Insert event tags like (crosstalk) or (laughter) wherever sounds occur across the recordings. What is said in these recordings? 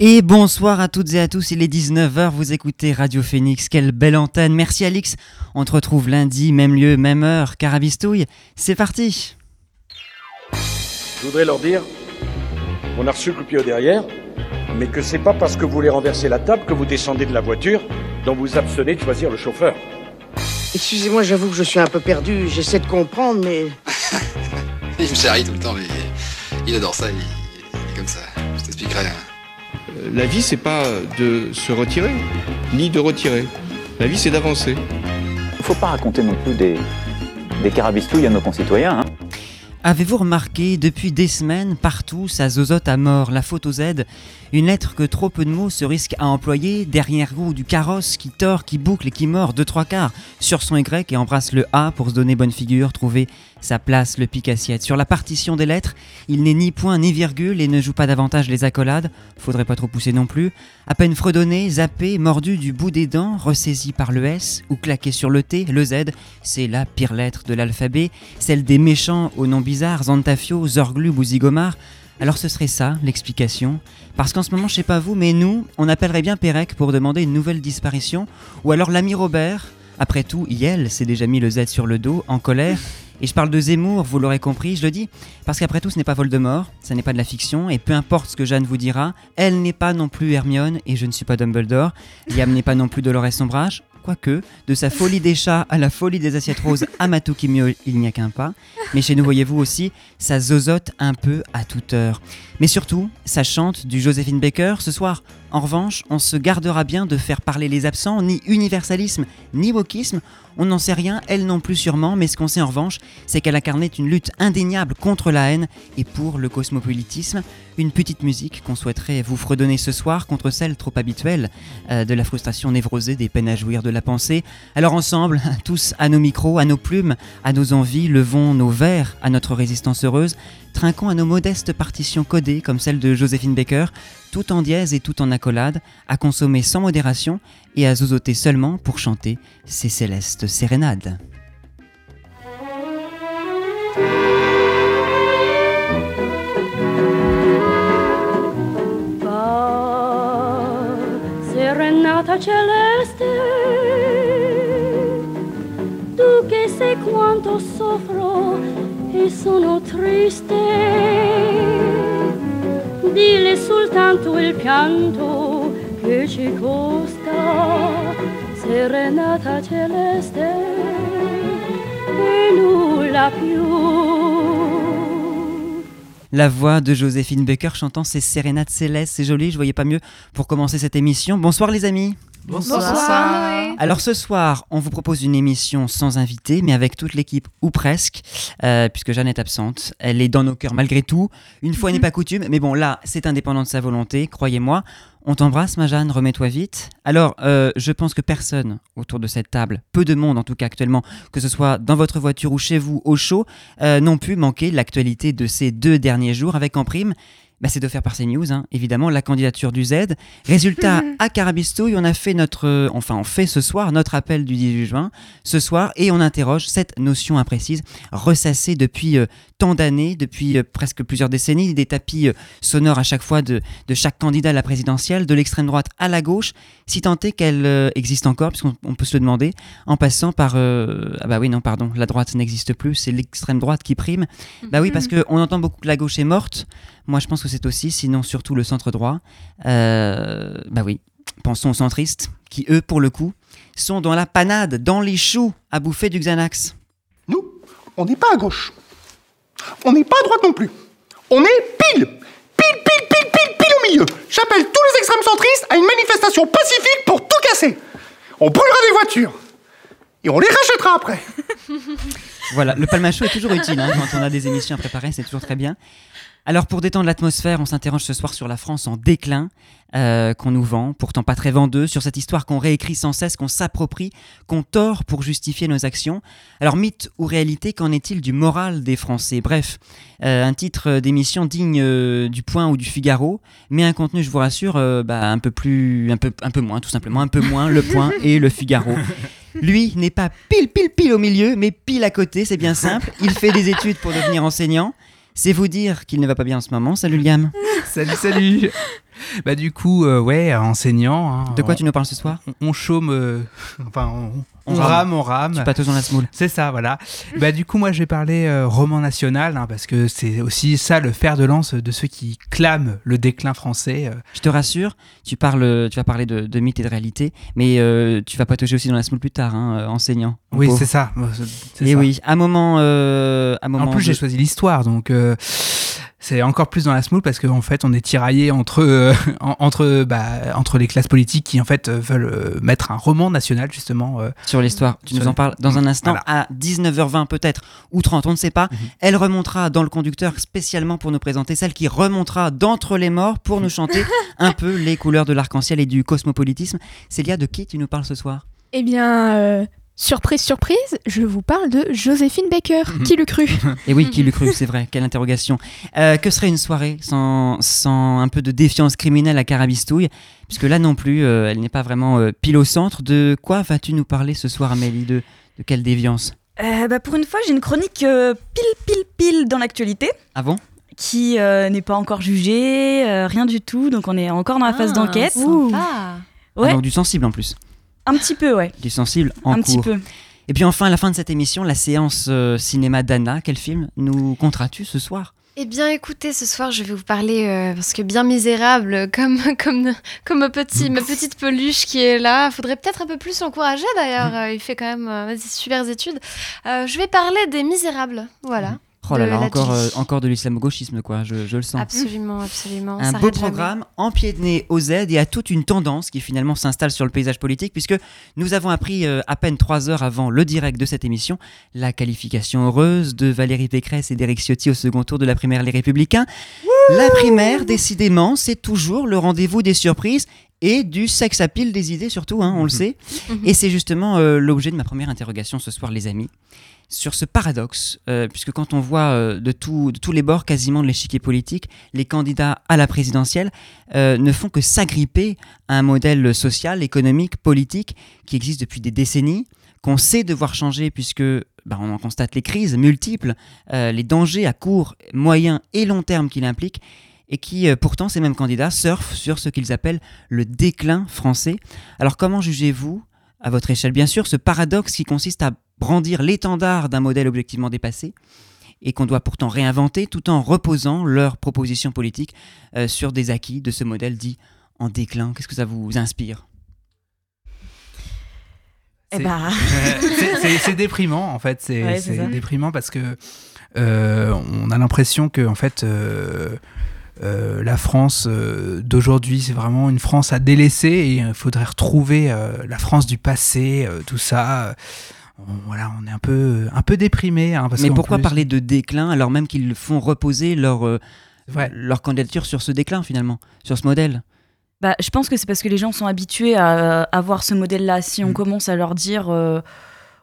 Et bonsoir à toutes et à tous, il est 19h, vous écoutez Radio Phoenix, quelle belle antenne. Merci Alix, on te retrouve lundi, même lieu, même heure, carabistouille, c'est parti. Je voudrais leur dire qu'on a reçu le coup derrière, mais que c'est pas parce que vous voulez renverser la table que vous descendez de la voiture dont vous abstenez de choisir le chauffeur. Excusez-moi, j'avoue que je suis un peu perdu, j'essaie de comprendre, mais... (laughs) il me charrie tout le temps, mais il adore ça, il, est comme ça. Je t'expliquerai. Hein. La vie, c'est pas de se retirer, ni de retirer. La vie, c'est d'avancer. Il faut pas raconter non plus des, des carabistouilles à nos concitoyens. Hein. Avez-vous remarqué, depuis des semaines, partout, ça zozote à mort, la faute aux Z une lettre que trop peu de mots se risquent à employer, derrière goût du carrosse qui tord, qui boucle et qui mord deux trois quarts sur son Y et embrasse le A pour se donner bonne figure, trouver sa place, le pic assiette. Sur la partition des lettres, il n'est ni point ni virgule et ne joue pas davantage les accolades, faudrait pas trop pousser non plus. À peine fredonné, zappé, mordu du bout des dents, ressaisi par le S ou claqué sur le T, le Z, c'est la pire lettre de l'alphabet, celle des méchants aux noms bizarres, Zantafio, Zorglub ou Zigomar. Alors ce serait ça l'explication Parce qu'en ce moment, je sais pas vous, mais nous, on appellerait bien Pérec pour demander une nouvelle disparition, ou alors l'ami Robert. Après tout, Yel s'est déjà mis le Z sur le dos, en colère. Et je parle de Zemmour, vous l'aurez compris, je le dis, parce qu'après tout, ce n'est pas Voldemort, ça n'est pas de la fiction, et peu importe ce que Jeanne vous dira, elle n'est pas non plus Hermione, et je ne suis pas Dumbledore. Liam n'est pas non plus Dolores Sombrage, quoique, de sa folie des chats à la folie des assiettes roses à Matou il n'y a qu'un pas. Mais chez nous, voyez-vous aussi, ça zozote un peu à toute heure. Mais surtout, ça chante du Joséphine Baker. Ce soir, en revanche, on se gardera bien de faire parler les absents, ni universalisme, ni wokisme. On n'en sait rien, elle non plus sûrement, mais ce qu'on sait en revanche, c'est qu'elle incarnait une lutte indéniable contre la haine et pour le cosmopolitisme. Une petite musique qu'on souhaiterait vous fredonner ce soir contre celle trop habituelle euh, de la frustration névrosée des peines à jouir de la pensée. Alors ensemble, (laughs) tous à nos micros, à nos plumes, à nos envies, levons nos verres à notre résistance heureuse, trinquons à nos modestes partitions codées comme celle de Joséphine Baker, tout en dièse et tout en accolade, à consommer sans modération et à zozoter seulement pour chanter ces célestes sérénades. serenata celeste, tu che sai quanto soffro e sono triste, pianto ci costa, serenata celeste, e nulla più. La voix de Joséphine Baker chantant ses sérénades célestes, c'est joli, je voyais pas mieux pour commencer cette émission. Bonsoir les amis. Bonsoir. Alors ce soir, on vous propose une émission sans invité, mais avec toute l'équipe ou presque, euh, puisque Jeanne est absente. Elle est dans nos cœurs malgré tout. Une fois n'est pas coutume, mais bon là, c'est indépendant de sa volonté, croyez-moi. On t'embrasse, ma Jeanne, remets-toi vite. Alors, euh, je pense que personne autour de cette table, peu de monde en tout cas actuellement, que ce soit dans votre voiture ou chez vous au chaud, euh, n'ont pu manquer l'actualité de ces deux derniers jours avec en prime bah, c'est de faire par CNews, hein, évidemment, la candidature du Z. Résultat, (laughs) à Carabistouille, on a fait notre, euh, enfin, on fait ce soir notre appel du 18 juin, ce soir, et on interroge cette notion imprécise, ressassée depuis euh, tant d'années, depuis euh, presque plusieurs décennies, des tapis sonores à chaque fois de, de, chaque candidat à la présidentielle, de l'extrême droite à la gauche, si tant est qu'elle existe encore, puisqu'on peut se le demander, en passant par, ah bah oui, non, pardon, la droite n'existe plus, c'est l'extrême droite qui prime. Bah oui, parce (laughs) qu'on entend beaucoup que la gauche est morte. Moi, je pense que c'est aussi, sinon surtout le centre droit. Euh, bah oui, pensons aux centristes, qui eux, pour le coup, sont dans la panade, dans les choux, à bouffer du Xanax. Nous, on n'est pas à gauche. On n'est pas à droite non plus. On est pile, pile, pile, pile, pile, pile au milieu. J'appelle tous les extrêmes centristes à une manifestation pacifique pour tout casser. On brûlera des voitures. Et on les rachètera après. (laughs) voilà, le palmachot est toujours utile hein, quand on a des émissions à préparer, c'est toujours très bien. Alors pour détendre l'atmosphère, on s'interroge ce soir sur la France en déclin euh, qu'on nous vend, pourtant pas très vendeuse, sur cette histoire qu'on réécrit sans cesse, qu'on s'approprie, qu'on tord pour justifier nos actions. Alors mythe ou réalité, qu'en est-il du moral des Français? Bref, euh, un titre d'émission digne euh, du Point ou du Figaro, mais un contenu, je vous rassure, bah, un peu plus, un peu, un peu moins, tout simplement, un peu moins le Point (laughs) et le Figaro. Lui n'est pas pile pile pile au milieu, mais pile à côté, c'est bien simple. Il fait des études pour devenir enseignant. C'est vous dire qu'il ne va pas bien en ce moment. Salut Liam. (laughs) salut, salut. (laughs) Bah du coup, euh, ouais, enseignant. hein, De quoi on- tu nous parles ce soir on, on chôme, euh, (laughs) enfin, on, on On rame, rame. on rame. Tu patauges dans la smoule. C'est ça, voilà. bah du coup, moi, je vais parler euh, roman national, hein, parce que c'est aussi ça le fer de lance de ceux qui clament le déclin français. euh. Je te rassure, tu, parles, tu vas parler de, de mythe et de réalité, mais euh, tu vas patauger aussi dans la smoule plus tard, hein, euh, enseignant. mon Oui, pauvre. c'est ça. c'est Et ça. oui, un moment. euh, un moment En plus, j'ai de- choisi l'histoire, donc euh, c'est encore plus dans la smoule parce qu'en fait, on est tiraillé entre euh, (laughs) en- entre bah, entre les classes politiques qui en fait euh, veulent euh, mettre un roman national justement. euh, sur l'histoire. Tu nous en parles dans un instant, Voilà. à 19h20 peut-être, ou 30, on ne sait pas. Mhm. Elle remontera dans le conducteur spécialement pour nous présenter, celle qui remontera d'entre les morts pour nous chanter (laughs) un peu les couleurs de l'arc-en-ciel et du cosmopolitisme. Célia, de qui tu nous parles ce soir? Eh bien, euh, surprise, surprise, je vous parle de Joséphine Baker. Mhm. Qui l'eût cru (laughs) Et oui, qui l'eût cru, c'est vrai, quelle interrogation. Euh, que serait une soirée sans, sans un peu de défiance criminelle à Carabistouille? Puisque là non plus, euh, elle n'est pas vraiment euh, pile au centre. De quoi vas-tu nous parler ce soir, Amélie? De, de quelle déviance? Euh, bah, pour une fois, j'ai une chronique euh, pile, pile, pile dans l'actualité, Ah bon? Qui euh, n'est pas encore jugée, euh, rien du tout, donc on est encore dans la phase d'enquête. Ah, Ah, Ouais, donc du sensible en plus. Un petit peu, ouais. Du sensible en un cours. petit peu. Et puis enfin, à la fin de cette émission, la séance euh, cinéma d'Anna. Quel film nous compteras-tu ce soir? Eh bien, écoutez, ce soir, je vais vous parler, euh, parce que bien misérable, (laughs) comme, comme, comme ma, petit, ma petite peluche qui est là, faudrait peut-être un peu plus l'encourager d'ailleurs, euh, il fait quand même euh, des super études. Euh, je vais parler des misérables, voilà. Oh là De là, encore, euh, encore de l'islamo-gauchisme, quoi, je, je le sens. Absolument, absolument. Un ça beau arrête jamais. programme empiété au Z et à toute une tendance qui finalement s'installe sur le paysage politique puisque nous avons appris euh, à peine trois heures avant le direct de cette émission la qualification heureuse de Valérie Pécresse et d'Éric Ciotti au second tour de la primaire Les Républicains. la primaire, décidément, c'est toujours le rendez-vous des surprises et du sex appeal des idées surtout, hein, on le sait. Et c'est justement euh, l'objet de ma première interrogation ce soir, les amis, sur ce paradoxe, euh, puisque quand on voit euh, de, tous les bords quasiment de l'échiquier politique, les candidats à la présidentielle euh, ne font que s'agripper à un modèle social, économique, politique qui existe depuis des décennies, qu'on sait devoir changer puisque bah, on en constate les crises multiples, les dangers à court, moyen et long terme qu'il implique, et qui pourtant ces mêmes candidats surfent sur ce qu'ils appellent le déclin français. Alors comment jugez-vous, à votre échelle bien sûr, ce paradoxe qui consiste à brandir l'étendard d'un modèle objectivement dépassé et qu'on doit pourtant réinventer tout en reposant leurs propositions politiques euh, sur des acquis de ce modèle dit en déclin Qu'est-ce que ça vous inspire? Eh C'est- bah. (laughs) c'est- c'est c'est déprimant en fait, c'est Ouais, c'est c'est ça. déprimant parce que euh, on a l'impression que en fait euh, euh, la France euh, d'aujourd'hui c'est vraiment une France à délaisser et il faudrait retrouver euh, la France du passé, euh, tout ça. On- voilà, on est un peu un peu déprimé. hein, parce Mais pourquoi plus- parler de déclin alors même qu'ils font reposer leur, euh, Ouais. leur candidature sur ce déclin finalement, sur ce modèle? Bah, je pense que c'est parce que les gens sont habitués à, à voir ce modèle-là. Si on Mm. commence à leur dire, euh,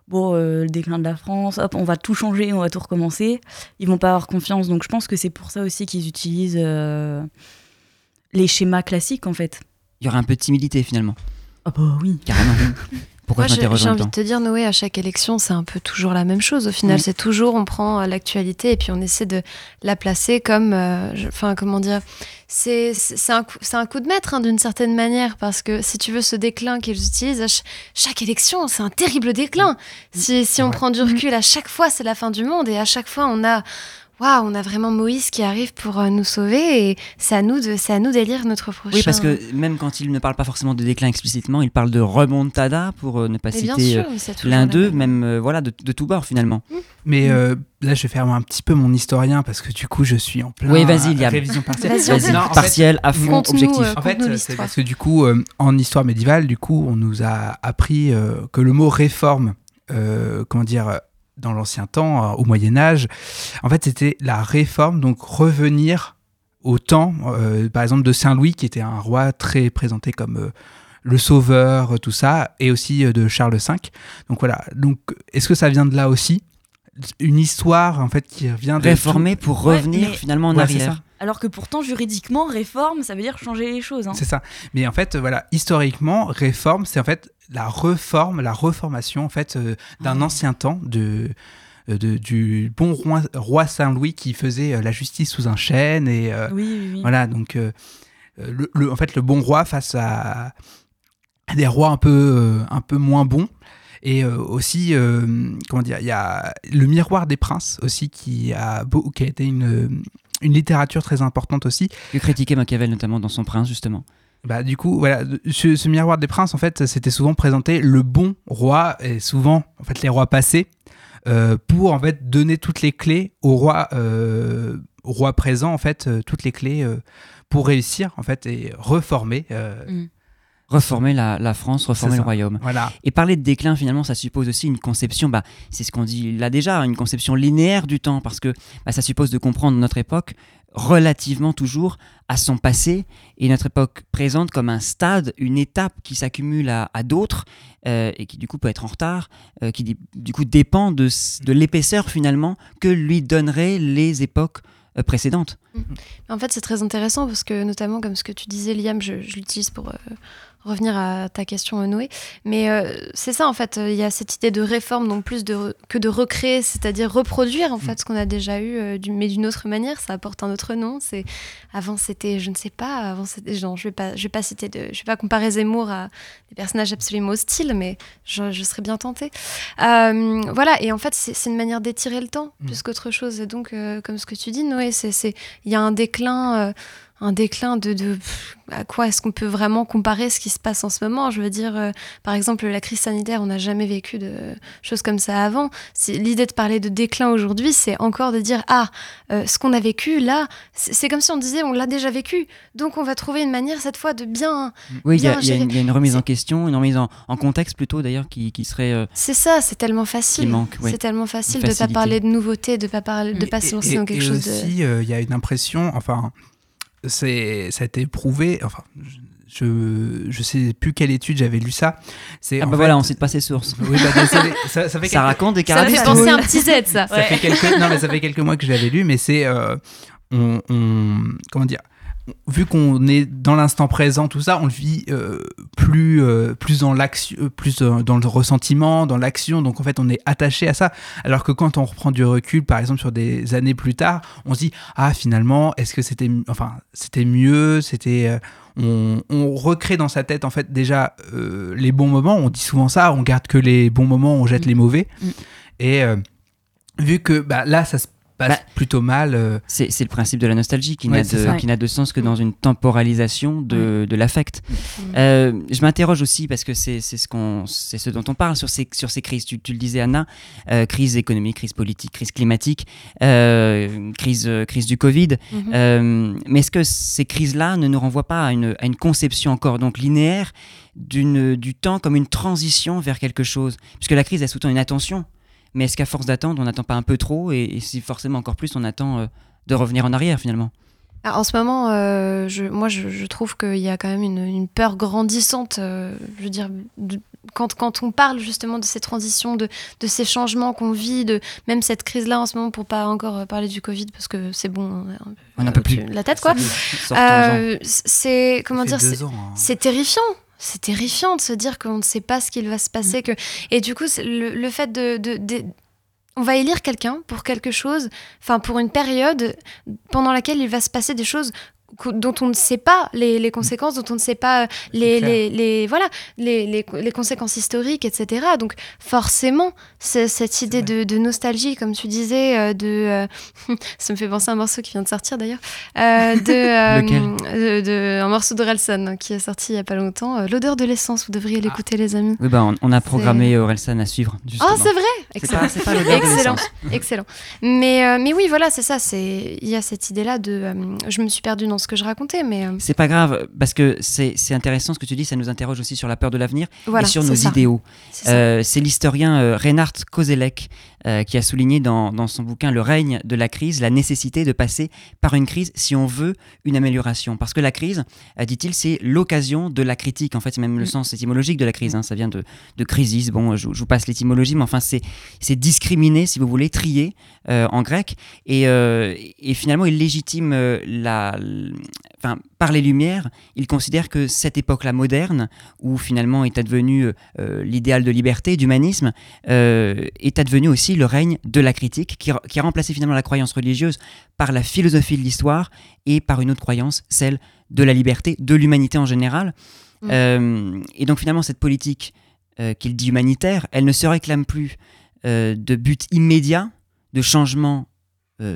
bon, euh, le déclin de la France, hop, on va tout changer, on va tout recommencer, ils vont pas avoir confiance. Donc je pense que c'est pour ça aussi qu'ils utilisent euh, les schémas classiques, en fait. Il y aura un peu de timidité finalement. Ah bah oui. Carrément. (laughs) Pourquoi Moi, je j'ai m'interroge j'ai en envie de te dire, Noé, à chaque élection, c'est un peu toujours la même chose. Au final, Mm. c'est toujours, on prend euh, l'actualité et puis on essaie de la placer comme, euh, enfin, comment dire, c'est un, un coup de maître hein, d'une certaine manière parce que si tu veux, ce déclin qu'ils utilisent, à ch- chaque élection, c'est un terrible déclin. Si, si on prend du recul, à chaque fois, c'est la fin du monde et à chaque fois, on a. Waouh, on a vraiment Moïse qui arrive pour euh, nous sauver et c'est à nous de, c'est à nous d'élire notre prochain. Oui, parce que même quand il ne parle pas forcément de déclin explicitement, il parle de remontada pour euh, ne pas Mais citer euh, l'un d'eux, même. euh, voilà, de, de tout bord finalement. Mais euh, là, je vais faire un petit peu mon historien parce que du coup, je suis en plein Oui, vas-y, Liam. révision partielle. Vas-y, Vas-y. Non, en fait, Partiel, à fond, objectif. euh, En fait, c'est parce que du coup, euh, en histoire médiévale, du coup, on nous a appris euh, que le mot réforme, euh, comment dire, dans l'ancien temps, euh, au Moyen Âge, en fait, c'était la réforme, donc revenir au temps, euh, par exemple, de Saint Louis, qui était un roi très présenté comme euh, le sauveur, tout ça, et aussi de Charles V. Donc voilà. Donc, est-ce que ça vient de là aussi? Une histoire, en fait, qui revient de Réformer pour Ouais, revenir mais- finalement en Ouais, arrière. Alors que pourtant, juridiquement, réforme, ça veut dire changer les choses. hein. C'est ça. Mais en fait, voilà, historiquement, réforme, c'est en fait la reforme, la reformation en fait euh, d'un ancien temps de euh, de- du bon roi, roi Saint-Louis qui faisait euh, la justice sous un chêne. Et euh, Oui, oui, oui. voilà, donc euh, le, le- en fait, le bon roi face à, à des rois un peu, euh, un peu moins bons. Et euh, aussi, euh, comment dire, il y a le miroir des princes aussi qui a, beau- qui a été une, une littérature très importante aussi. Que critiquait Machiavel notamment dans son Prince justement. Bah, du coup, voilà, ce, ce miroir des princes, en fait, c'était souvent présenté le bon roi, et souvent, en fait, les rois passés, euh, pour, en fait, donner toutes les clés au roi, euh, roi présent, en fait, euh, toutes les clés euh, pour réussir, en fait, et reformer. euh, Mm. Reformer la, la France, reformer le royaume. Voilà. Et parler de déclin, finalement, ça suppose aussi une conception, bah, c'est ce qu'on dit là déjà, une conception linéaire du temps, parce que bah, ça suppose de comprendre notre époque relativement toujours à son passé et notre époque présente comme un stade, une étape qui s'accumule à, à d'autres euh, et qui du coup peut être en retard, euh, qui du coup dépend de, l'épaisseur finalement que lui donneraient les époques euh, précédentes. En fait, c'est très intéressant parce que, notamment, comme ce que tu disais, Liam, je, je l'utilise pour euh, revenir à ta question, Noé. Mais euh, c'est ça, en fait, euh, il y a cette idée de réforme, donc plus de, que de recréer, c'est-à-dire reproduire, en fait, ce qu'on a déjà eu, euh, mais d'une autre manière. Ça apporte un autre nom. C'est Avant, c'était, je ne sais pas, avant, c'était, genre, je vais pas, je vais pas citer de, je vais pas comparer Zemmour à des personnages absolument hostiles, mais je, je serais bien tentée. Euh, voilà, et en fait, c'est une manière d'étirer le temps, Mm. plus qu'autre chose. Et donc, comme ce que tu dis, Noé, c'est c'est- il y a un déclin, un déclin de, de pff, à quoi est-ce qu'on peut vraiment comparer ce qui se passe en ce moment? Je veux dire, euh, par exemple, la crise sanitaire, on n'a jamais vécu de choses comme ça avant. L'idée de parler de déclin aujourd'hui, c'est encore de dire ah, euh, ce qu'on a vécu là, c'est comme si on disait on l'a déjà vécu, donc on va trouver une manière cette fois de bien. Oui, il y, a- y une- il y a une remise en question, une remise en, en contexte plutôt d'ailleurs qui, qui serait... euh, C'est ça, c'est tellement facile. Qui manque, oui. C'est tellement facile de pas facilité. parler de nouveautés, de pas parler, de Mais- pas se lancer dans quelque et chose de. aussi, euh, il y a une impression, enfin, c'est, ça a été prouvé, enfin, je, je sais plus quelle étude j'avais lu ça. C'est Ah bah fait- voilà, on cite pas ses sources. Oui, bah, ça, ça fait (laughs) Ça raconte des Ça me fait penser un petit Z, ça. Ça fait quelques, non, mais ça fait quelques mois que je l'avais lu, mais c'est, euh, on, on- comment dire, vu qu'on est dans l'instant présent, tout ça, on le vit euh, plus, euh, plus dans l'action, euh, plus dans le ressentiment, dans l'action. Donc en fait, on est attaché à ça. Alors que quand on reprend du recul, par exemple sur des années plus tard, on se dit ah finalement, est-ce que c'était, enfin c'était mieux, c'était euh, on, on recrée dans sa tête en fait déjà les bons moments. On dit souvent ça, on garde que les bons moments, on jette Mm. les mauvais. Mm. Et vu que bah, là, ça se passe Bah, plutôt mal. euh, C'est le principe de la nostalgie qui Ouais, n'a de, sens que dans une temporalisation de, de l'affect. Euh, je m'interroge aussi parce que c'est ce, qu'on- c'est ce dont on parle sur ces, sur ces crises. Tu, tu le disais, Anna, euh, crise économique, crise politique, crise climatique, euh, crise, crise du Covid. Mhm. Mais est-ce que ces crises-là ne nous renvoient pas à une, à une conception encore donc linéaire d'une- du temps comme une transition vers quelque chose? Puisque la crise, elle sous-tend une attention. Mais est-ce qu'à force d'attendre, on n'attend pas un peu trop et, et si forcément encore plus, on attend euh, de revenir en arrière finalement? Ah, En ce moment, euh, je, moi, je, je trouve qu'il y a quand même une, une peur grandissante. euh, je veux dire, de- quand, quand on parle justement de ces transitions, de, de ces changements qu'on vit, de même cette crise-là en ce moment, pour pas encore parler du Covid, parce que c'est bon, on a un peu, plus. la tête, quoi. C'est comment dire, c'est- hein. c'est terrifiant. C'est terrifiant de se dire qu'on ne sait pas ce qu'il va se passer. Que... Et du coup, le, le fait de, de- de- On va élire quelqu'un pour quelque chose, enfin pour une période pendant laquelle il va se passer des choses dont on ne sait pas les, les conséquences, dont on ne sait pas euh, les, les, les- voilà, les, les, les conséquences historiques, etc. Donc forcément, cette idée de, de nostalgie, comme tu disais, euh, de... euh, (laughs) ça me fait penser à un morceau qui vient de sortir d'ailleurs, euh, de, (laughs) euh, Lequel? de, de- un morceau d'Orelsan qui est sorti il y a pas longtemps, euh, L'odeur de l'essence, vous devriez l'écouter les amis. Oui, bah, on, on a programmé Orelsan à suivre. Justement. Ah, c'est vrai Excellent. pas- pas Excellent. Excellent. Mais, euh, mais oui, voilà, c'est ça. c'est Il y a cette idée-là de... euh, je me suis perdue dans ce que je racontais, mais... euh, C'est pas grave, parce que c'est c'est intéressant ce que tu dis, ça nous interroge aussi sur la peur de l'avenir Voilà, et sur nos ça. idéaux. C'est. Euh, l'historien euh, Reinhard Koselleck euh, qui a souligné dans, dans son bouquin Le règne de la crise la nécessité de passer par une crise si on veut une amélioration. Parce que la crise, euh, dit-il, c'est l'occasion de la critique. En fait, c'est même le Mm. sens étymologique de la crise. hein. Ça vient de, de crisis. Bon, je, je vous passe l'étymologie, mais enfin, c'est discriminer, si vous voulez, trier euh, en grec. Et, et finalement, il légitime la. Enfin, par les Lumières, il considère que cette époque-là moderne, où finalement est advenu l'idéal de liberté, d'humanisme, est advenu aussi aussi le règne de la critique, qui, qui a remplacé finalement la croyance religieuse par la philosophie de l'histoire et par une autre croyance, celle de la liberté, de l'humanité en général. Mm. Euh, et donc finalement, cette politique euh, qu'il dit humanitaire, elle ne se réclame plus euh, de but immédiat, de changement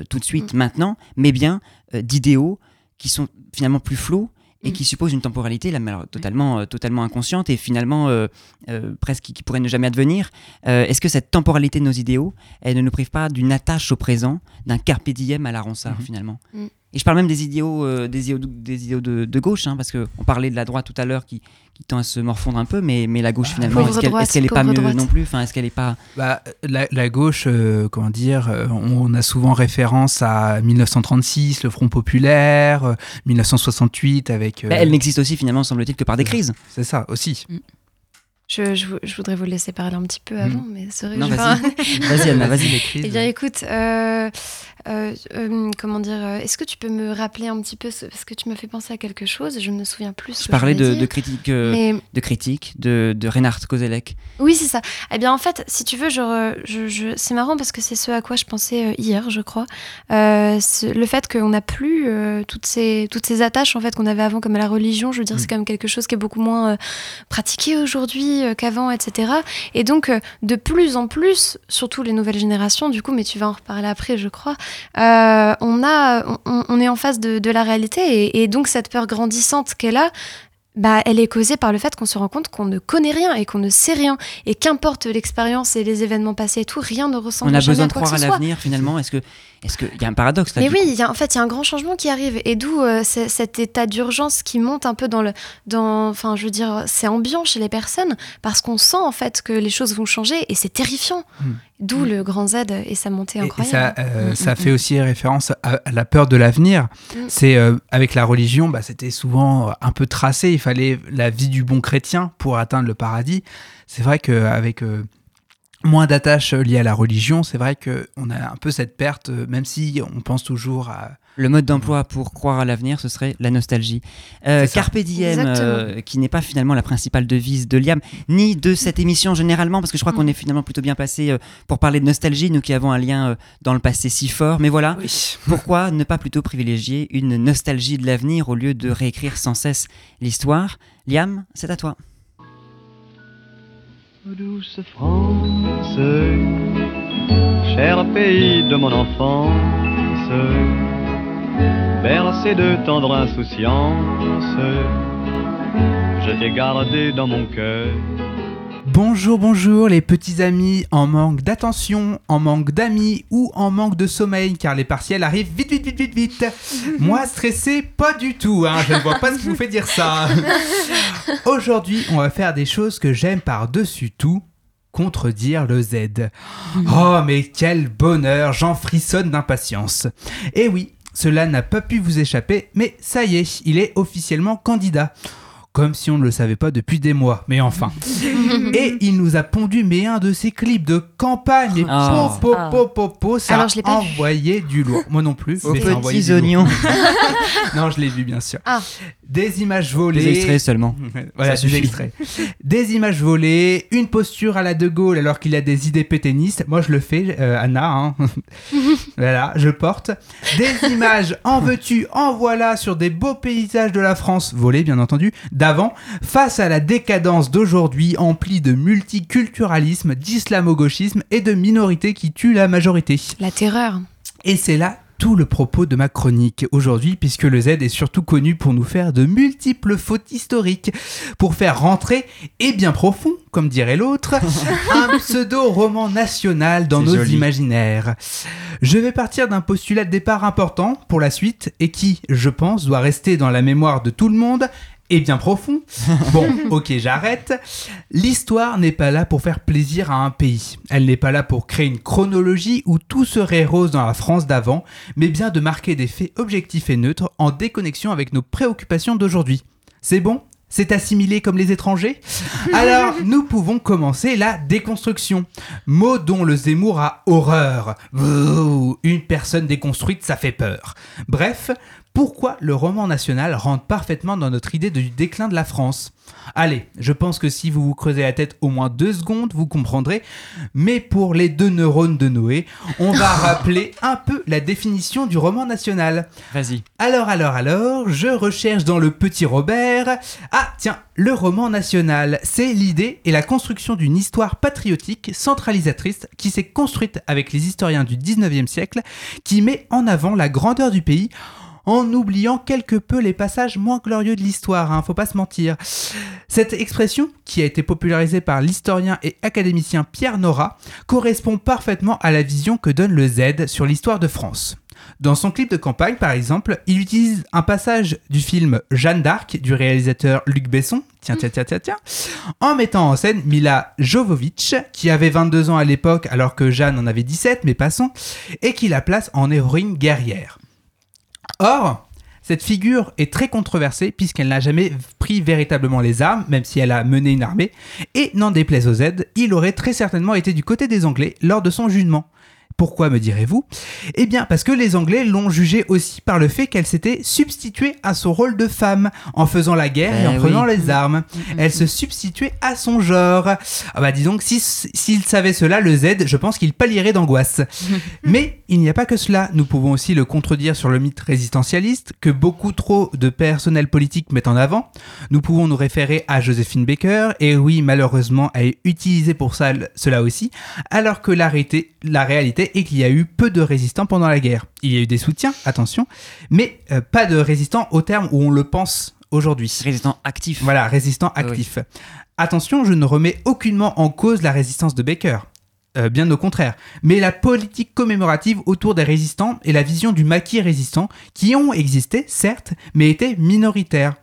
tout de suite, Mm. maintenant, mais bien d'idéaux qui sont finalement plus flous et qui supposent une temporalité là, mais alors, totalement, euh, totalement inconsciente et finalement euh, euh, presque qui pourrait ne jamais advenir. Euh, Est-ce que cette temporalité de nos idéaux, elle ne nous prive pas d'une attache au présent, d'un carpe diem à la Ronsard Mhm. finalement? Mm. Et je parle même des idéaux, euh, des idéaux, des idéaux de, de gauche, hein, parce qu'on parlait de la droite tout à l'heure qui, qui tend à se morfondre un peu, mais, mais la gauche finalement, Pauvre est-ce qu'elle droite, est-ce qu'elle est pas mieux droite. non plus? Enfin, est-ce qu'elle est pas Bah, la, la gauche, euh, comment dire, euh, on a souvent référence à 1936, le Front populaire, euh, 1968 avec. euh, Bah, Elle n'existe aussi finalement, semble-t-il, que par des crises. C'est ça aussi. Je, je vou- je voudrais vous laisser parler un petit peu avant, mais c'est vrai que Non, vas-y. Vas-y, Anna, vas-y. (laughs) les crises. Eh bien, écoute, euh, euh, euh, comment dire, euh, est-ce que tu peux me rappeler un petit peu, ce- parce que tu m'as fait penser à quelque chose, je ne me souviens plus. ce Je parlais de, de critiques, Mais de critiques, de, de Reinhard Kozelek. oui, c'est ça. Eh bien, en fait, si tu veux, je, re- je, je- c'est marrant parce que c'est ce à quoi je pensais hier, je crois. Le fait qu'on n'a plus toutes, ces, toutes ces attaches en fait qu'on avait avant, comme à la religion, je veux dire, c'est quand même quelque chose qui est beaucoup moins pratiqué aujourd'hui qu'avant, etc. Et donc, de plus en plus, surtout les nouvelles générations, du coup, mais tu vas en reparler après, je crois, euh, on, a, on, on est en face de, de la réalité et, et donc cette peur grandissante qu'elle a, bah, elle est causée par le fait qu'on se rend compte qu'on ne connaît rien et qu'on ne sait rien. Et qu'importe l'expérience et les événements passés et tout, rien ne ressemble On a besoin à de croire à soit. l'avenir finalement. Est-ce que, est-ce que, il y a un paradoxe là Mais oui, coup. il y a, en fait, il y a un grand changement qui arrive. Et d'où euh, cet état d'urgence qui monte un peu dans le. Dans, enfin, je veux dire, c'est ambiant chez les personnes parce qu'on sent en fait que les choses vont changer et c'est terrifiant. Mm. D'où le grand Z et sa montée Et- Et, incroyable. ça, euh, Mm, ça mm, fait aussi référence à, à la peur de l'avenir. C'est euh, avec la religion, bah, c'était souvent un peu tracé. Il fallait la vie du bon chrétien pour atteindre le paradis. C'est vrai qu'avec euh, moins d'attaches liées à la religion, c'est vrai qu'on a un peu cette perte, euh, même si on pense toujours à Le mode d'emploi pour croire à l'avenir, ce serait la nostalgie. Euh. Carpe diem, euh, qui n'est pas finalement la principale devise de Liam, ni de cette émission généralement, parce que je crois Mm. qu'on est finalement plutôt bien placé euh, pour parler de nostalgie, nous qui avons un lien euh, dans le passé si fort. Mais voilà, (laughs) pourquoi ne pas plutôt privilégier une nostalgie de l'avenir au lieu de réécrire sans cesse l'histoire? Liam, c'est à toi. Douce France, cher pays de mon enfance, bercé de tendre insouciance, je t'ai gardé dans mon cœur. Bonjour, bonjour les petits amis en manque d'attention, en manque d'amis ou en manque de sommeil car les partiels arrivent vite, vite, vite, vite, vite. (laughs) Moi stressé, pas du tout, hein, je ne vois pas ce qui vous fait dire ça. (laughs) Aujourd'hui, on va faire des choses que j'aime par-dessus tout. Contredire le Z. Oh, mais quel bonheur, j'en frissonne d'impatience. Et oui, cela n'a pas pu vous échapper, mais ça y est, il est officiellement candidat. Comme si on ne le savait pas depuis des mois, mais enfin. (laughs) Et il nous a pondu mais un de ses clips de campagne. Et Ah. po, po, po, po, po, ça Alors, je l'ai a vu. envoyé du lourd. Moi non plus. Aux mais petits oignons. (laughs) non, je l'ai vu bien sûr. Ah. Des images volées. Des extraits seulement. (laughs) voilà, Ça des extraits. Des images volées, une posture à la De Gaulle alors qu'il a des idées pétainistes. Moi, je le fais, euh, Anna. hein. (laughs) voilà, je porte. Des images en veux-tu, en voilà sur des beaux paysages de la France, volés bien entendu, d'avant, face à la décadence d'aujourd'hui, emplie de multiculturalisme, d'islamo-gauchisme et de minorités qui tuent la majorité. La terreur. Et c'est là tout le propos de ma chronique aujourd'hui, puisque le Z est surtout connu pour nous faire de multiples fautes historiques, pour faire rentrer, et bien profond, comme dirait l'autre, (laughs) un pseudo-roman national dans nos joli. imaginaires. Je vais partir d'un postulat de départ important pour la suite, et qui, je pense, doit rester dans la mémoire de tout le monde, et bien profond. (laughs) Bon, ok, j'arrête. L'histoire n'est pas là pour faire plaisir à un pays. Elle n'est pas là pour créer une chronologie où tout serait rose dans la France d'avant, mais bien de marquer des faits objectifs et neutres en déconnexion avec nos préoccupations d'aujourd'hui. C'est bon? C'est assimilé comme les étrangers? (laughs) Alors, nous pouvons commencer la déconstruction. Mot dont le Zemmour a horreur. Une personne déconstruite, ça fait peur. Bref, pourquoi le roman national rentre parfaitement dans notre idée du déclin de la France? Allez, je pense que si vous vous creusez la tête au moins deux secondes, vous comprendrez. Mais pour les deux neurones de Noé, on va (laughs) rappeler un peu la définition du roman national. Vas-y. Alors, alors, alors, je recherche dans le petit Robert. Ah, tiens, le roman national, c'est l'idée et la construction d'une histoire patriotique centralisatrice qui s'est construite avec les historiens du 19e siècle, qui met en avant la grandeur du pays en oubliant quelque peu les passages moins glorieux de l'histoire, hein, faut pas se mentir. Cette expression, qui a été popularisée par l'historien et académicien Pierre Nora, correspond parfaitement à la vision que donne le Z sur l'histoire de France. Dans son clip de campagne, par exemple, il utilise un passage du film Jeanne d'Arc du réalisateur Luc Besson, tiens, tiens, tiens, tiens, tiens, en mettant en scène Mila Jovovich, qui avait 22 ans à l'époque alors que Jeanne en avait 17, mais passons, et qui la place en héroïne guerrière. Or, cette figure est très controversée puisqu'elle n'a jamais pris véritablement les armes, même si elle a mené une armée, et n'en déplaise aux Z, il aurait très certainement été du côté des Anglais lors de son jugement. Pourquoi me direz-vous? Eh bien parce que les Anglais l'ont jugée aussi par le fait qu'elle s'était substituée à son rôle de femme en faisant la guerre et en Eh prenant les armes. Elle se substituait à son genre. Ah bah dis donc, si- s'il savait cela, le Z, je pense qu'il pâlirait d'angoisse. (laughs) Mais il n'y a pas que cela. Nous pouvons aussi le contredire sur le mythe résistentialiste que beaucoup trop de personnels politiques mettent en avant. Nous pouvons nous référer à Joséphine Baker, et oui, malheureusement, elle est utilisée pour ça, cela aussi, alors que la réalité, la réalité est qu'il y a eu peu de résistants pendant la guerre. Il y a eu des soutiens, attention, mais euh, pas de résistants au terme où on le pense aujourd'hui. Résistant actif. Voilà, résistant Ah oui. actif. Attention, je ne remets aucunement en cause la résistance de Baker. Euh, bien au contraire. Mais la politique commémorative autour des résistants et la vision du maquis résistant, qui ont existé, certes, mais étaient minoritaires.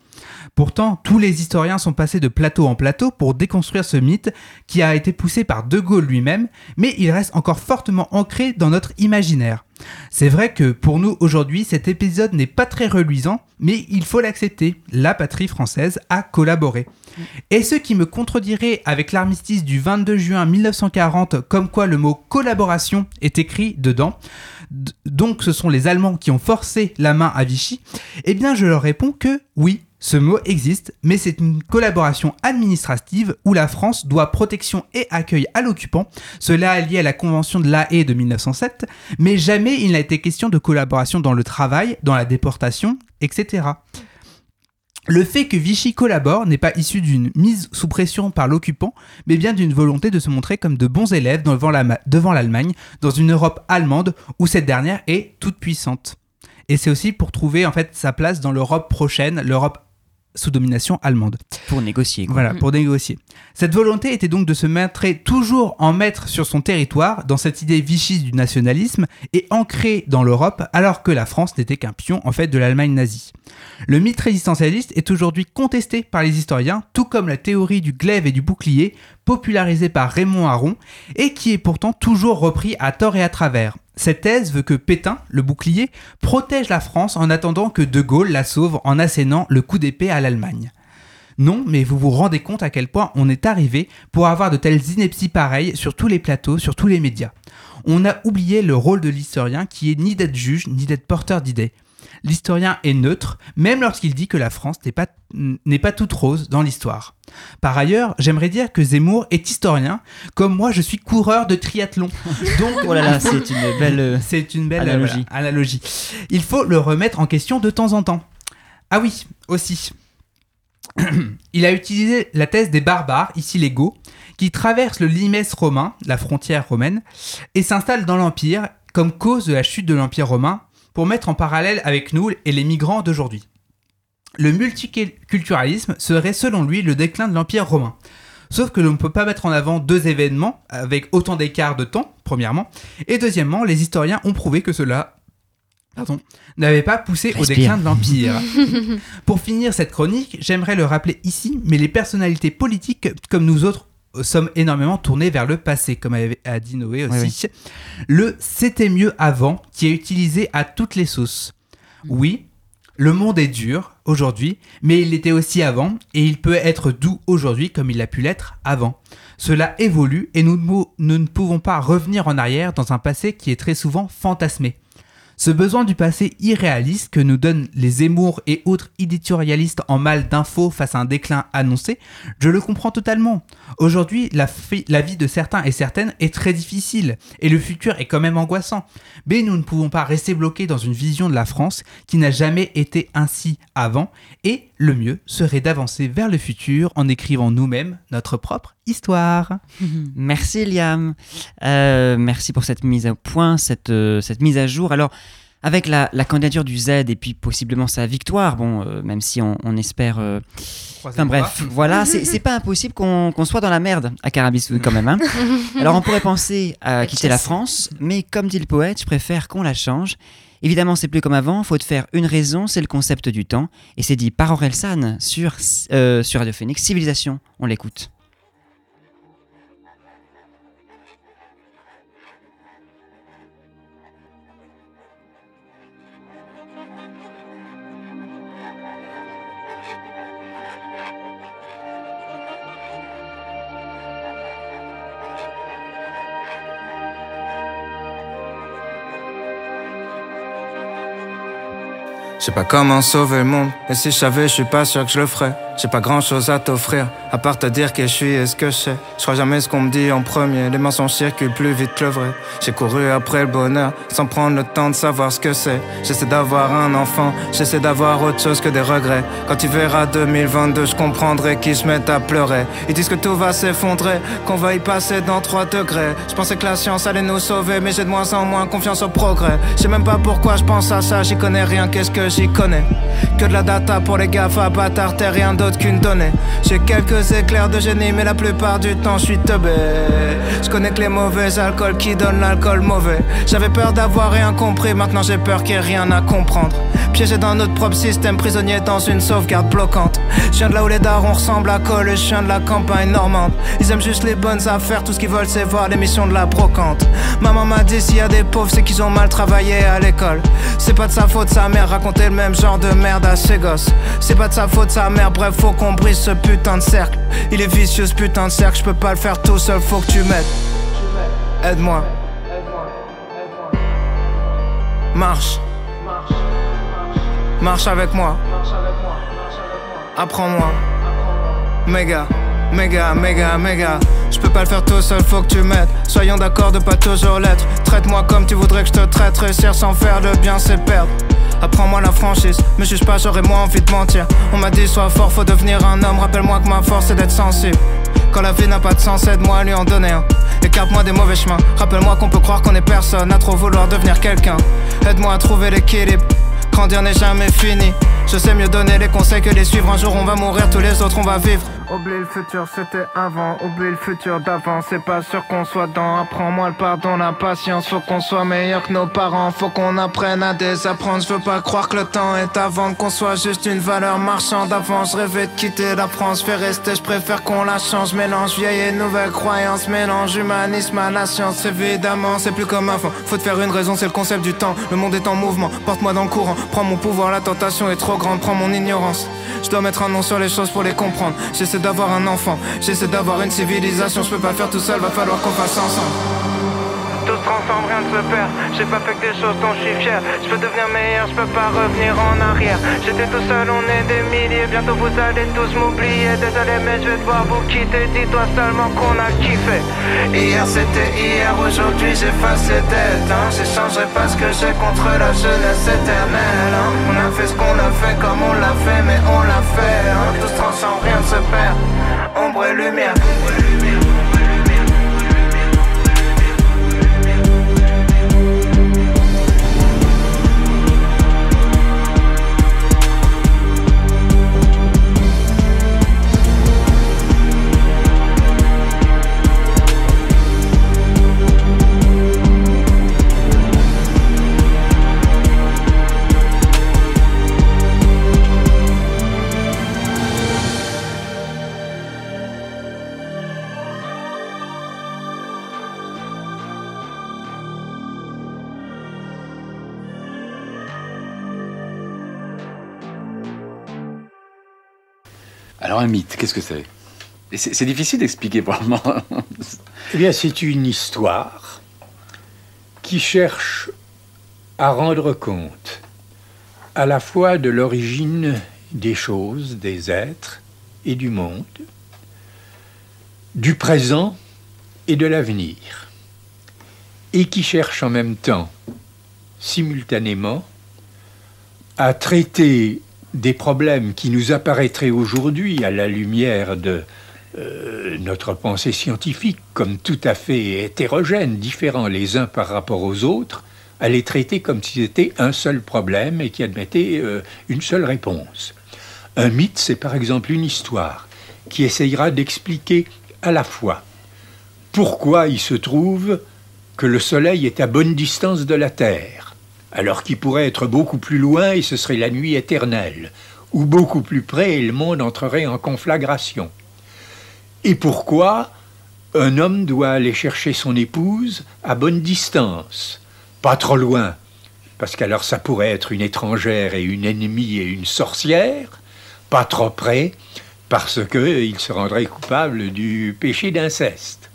Pourtant, tous les historiens sont passés de plateau en plateau pour déconstruire ce mythe qui a été poussé par De Gaulle lui-même, mais il reste encore fortement ancré dans notre imaginaire. C'est vrai que pour nous aujourd'hui, cet épisode n'est pas très reluisant, mais il faut l'accepter. La patrie française a collaboré. Et ce qui me contredirait avec l'armistice du 22 juin 1940, comme quoi le mot collaboration est écrit dedans, donc ce sont les Allemands qui ont forcé la main à Vichy, eh bien je leur réponds que oui, ce mot existe, mais c'est une collaboration administrative où la France doit protection et accueil à l'occupant. Cela est lié à la Convention de La Haye de 1907, mais jamais il n'a été question de collaboration dans le travail, dans la déportation, etc. Le fait que Vichy collabore n'est pas issu d'une mise sous pression par l'occupant, mais bien d'une volonté de se montrer comme de bons élèves devant la- devant l'Allemagne, dans une Europe allemande où cette dernière est toute puissante. Et c'est aussi pour trouver en fait sa place dans l'Europe prochaine, l'Europe sous domination allemande. Pour négocier. quoi. Voilà, pour négocier. Cette volonté était donc de se mettre toujours en maître sur son territoire, dans cette idée Vichy du nationalisme, et ancrée dans l'Europe, alors que la France n'était qu'un pion en fait de l'Allemagne nazie. Le mythe résistentialiste est aujourd'hui contesté par les historiens, tout comme la théorie du glaive et du bouclier, popularisée par Raymond Aron, et qui est pourtant toujours repris à tort et à travers. Cette thèse veut que Pétain, le bouclier, protège la France en attendant que De Gaulle la sauve en assénant le coup d'épée à l'Allemagne. Non, mais vous vous rendez compte à quel point on est arrivé pour avoir de telles inepties pareilles sur tous les plateaux, sur tous les médias. On a oublié le rôle de l'historien qui est ni d'être juge, ni d'être porteur d'idées. L'historien est neutre, même lorsqu'il dit que la France n'est pas, toute rose dans l'histoire. Par ailleurs, j'aimerais dire que Zemmour est historien, comme moi je suis coureur de triathlon. (laughs) Donc, Oh là là, c'est une belle, euh, c'est une belle analogie. voilà, analogie. Il faut le remettre en question de temps en temps. Ah oui, aussi. (clears throat) Il a utilisé la thèse des barbares, ici légaux, qui traversent le limès romain, la frontière romaine, et s'installent dans l'Empire comme cause de la chute de l'Empire romain, pour mettre en parallèle avec nous et les migrants d'aujourd'hui. Le multiculturalisme serait selon lui le déclin de l'Empire romain. Sauf que l'on ne peut pas mettre en avant deux événements avec autant d'écart de temps, premièrement, et deuxièmement, les historiens ont prouvé que cela pardon, n'avait pas poussé au déclin de l'Empire. (laughs) Pour finir cette chronique, j'aimerais le rappeler ici, mais les personnalités politiques, comme nous autres, sommes énormément tournés vers le passé, comme a dit Noé aussi. Le c'était mieux avant, qui est utilisé à toutes les sauces. Oui, le monde est dur aujourd'hui, mais il l'était aussi avant, et il peut être doux aujourd'hui comme il a pu l'être avant. Cela évolue et nous ne pouvons pas revenir en arrière dans un passé qui est très souvent fantasmé. Ce besoin du passé irréaliste que nous donnent les Zemmour et autres éditorialistes en mal d'infos face à un déclin annoncé, je le comprends totalement. Aujourd'hui, la, vie de certains et certaines est très difficile et le futur est quand même angoissant. Mais nous ne pouvons pas rester bloqués dans une vision de la France qui n'a jamais été ainsi avant et le mieux serait d'avancer vers le futur en écrivant nous-mêmes notre propre histoire. (laughs) Merci Liam. Euh, merci pour cette mise au point, cette, euh, cette mise à jour. Alors, avec la, la candidature du Z et puis possiblement sa victoire, bon, euh, même si on, on espère. euh, Enfin bref, voilà, (laughs) c'est pas impossible qu'on soit dans la merde à Carabissou quand même. hein. (laughs) Alors on pourrait penser à quitter la France, mais comme dit le poète, je préfère qu'on la change. Évidemment, c'est plus comme avant, faut te faire une raison, c'est le concept du temps. Et c'est dit par Orelsan sur, euh, sur Radio Phoenix, Civilisation, on l'écoute. Je sais pas comment sauver le monde, et si je savais, je suis pas sûr que je le ferais. J'ai pas grand chose à t'offrir, à part te dire que je suis et ce que je sais. Je crois jamais ce qu'on me dit en premier, les mensonges circulent plus vite que le vrai. J'ai couru après le bonheur, sans prendre le temps de savoir ce que c'est. J'essaie d'avoir un enfant, j'essaie d'avoir autre chose que des regrets. Quand tu verras 2022, je comprendrai qu'ils se mettent à pleurer. Ils disent que tout va s'effondrer, qu'on va y passer dans 3 degrés. Je pensais que la science allait nous sauver, mais j'ai de moins en moins confiance au progrès. Je sais même pas pourquoi je pense à ça, j'y connais rien, qu'est-ce que j'y connais? Que de la data pour les GAFA, bâtard, t'es rien d'autre qu'une donnée. J'ai quelques éclairs de génie, mais la plupart du temps je suis teubé. Je connais que les mauvais alcools qui donnent l'alcool mauvais. J'avais peur d'avoir rien compris, maintenant j'ai peur qu'il y ait rien à comprendre. Piégé dans notre propre système, prisonnier dans une sauvegarde bloquante. Je viens de là où les darons ressemblent à Cole, je viens de la campagne normande. Ils aiment juste les bonnes affaires, tout ce qu'ils veulent c'est voir l'émission de la brocante. Maman m'a dit s'il y a des pauvres, c'est qu'ils ont mal travaillé à l'école. C'est pas de sa faute, sa mère racontait le même genre de merde à ses gosses. C'est pas de sa faute, sa mère, bref, faut qu'on brise ce putain de cercle. Il est vicieux ce putain de cercle, je peux pas le faire tout seul, faut que tu m'aides. Aide-moi. Marche. Marche avec moi. Apprends-moi. Méga, méga, méga, méga. Je peux pas le faire tout seul, faut que tu m'aides. Soyons d'accord de pas toujours l'être. Traite-moi comme tu voudrais que je te traite. Réussir sans faire le bien, c'est perdre. Apprends-moi la franchise, me juge pas, j'aurais moins envie de mentir. On m'a dit sois fort, faut devenir un homme. Rappelle-moi que ma force c'est d'être sensible. Quand la vie n'a pas de sens, aide-moi à lui en donner un. Écarte-moi des mauvais chemins. Rappelle-moi qu'on peut croire qu'on est personne à trop vouloir devenir quelqu'un. Aide-moi à trouver l'équilibre. Grandir n'est jamais fini. Je sais mieux donner les conseils que les suivre. Un jour on va mourir, tous les autres on va vivre. Oublie le futur, c'était avant. Oublie le futur d'avant. C'est pas sûr qu'on soit dans. Apprends-moi le pardon, la patience. Faut qu'on soit meilleur que nos parents. Faut qu'on apprenne à désapprendre. Je veux pas croire que le temps est avant. Qu'on soit juste une valeur marchande. Avant, je rêvais de quitter la France. Fais rester, je préfère qu'on la change. Mélange vieille et nouvelle croyance. Mélange humanisme à la science. Évidemment, c'est plus comme avant. Faut te faire une raison, c'est le concept du temps. Le monde est en mouvement. Porte-moi dans le courant. Prends mon pouvoir, la tentation est trop grande. Prends mon ignorance. Je dois mettre un nom sur les choses pour les comprendre. J'essaie d'avoir un enfant, j'essaie d'avoir une civilisation. Je peux pas faire tout seul, va falloir qu'on fasse ensemble. Tout se transforme, rien ne se perd. J'ai pas fait que des choses dont je suis fier. Je peux devenir meilleur, je peux pas revenir en arrière. J'étais tout seul, on est des milliers. Bientôt vous allez tous m'oublier. Désolé, mais je vais devoir vous quitter. Dis-toi seulement qu'on a kiffé. Hier c'était hier, aujourd'hui j'efface les têtes. Hein. J'échangerai pas ce que j'ai contre la jeunesse éternelle. hein. On a fait ce qu'on a fait comme on l'a fait, mais on l'a fait. Hein. Tout se transforme, rien ne se perd. Ombre et lumière. Un mythe, qu'est-ce que c'est? C'est difficile d'expliquer probablement. Eh bien, c'est une histoire qui cherche à rendre compte à la fois de l'origine des choses, des êtres et du monde, du présent et de l'avenir, et qui cherche en même temps, simultanément, à traiter des problèmes qui nous apparaîtraient aujourd'hui à la lumière de euh, notre pensée scientifique comme tout à fait hétérogènes, différents les uns par rapport aux autres, à les traiter comme si c'était un seul problème et qui admettait euh, une seule réponse. Un mythe, c'est par exemple une histoire qui essayera d'expliquer à la fois pourquoi il se trouve que le Soleil est à bonne distance de la Terre, alors qu'il pourrait être beaucoup plus loin et ce serait la nuit éternelle, ou beaucoup plus près et le monde entrerait en conflagration. Et pourquoi un homme doit aller chercher son épouse à bonne distance, pas trop loin, parce qu'alors ça pourrait être une étrangère et une ennemie et une sorcière, pas trop près, parce qu'il se rendrait coupable du péché d'inceste.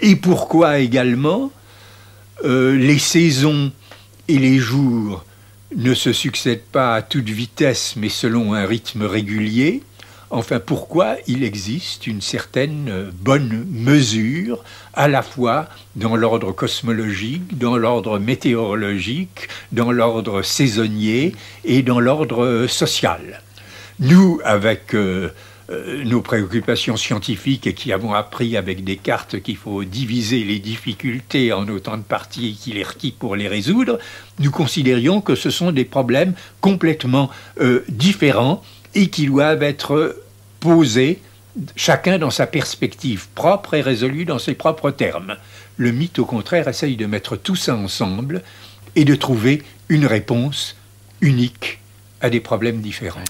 Et pourquoi également euh, les saisons et les jours ne se succèdent pas à toute vitesse, mais selon un rythme régulier. Enfin, pourquoi il existe une certaine bonne mesure, à la fois dans l'ordre cosmologique, dans l'ordre météorologique, dans l'ordre saisonnier et dans l'ordre social? Nous, avec euh, euh, nos préoccupations scientifiques et qui avons appris avec des cartes qu'il faut diviser les difficultés en autant de parties qu'il est requis pour les résoudre, nous considérions que ce sont des problèmes complètement euh, différents et qui doivent être posés chacun dans sa perspective propre et résolus dans ses propres termes. Le mythe, au contraire, essaye de mettre tout ça ensemble et de trouver une réponse unique à des problèmes différents.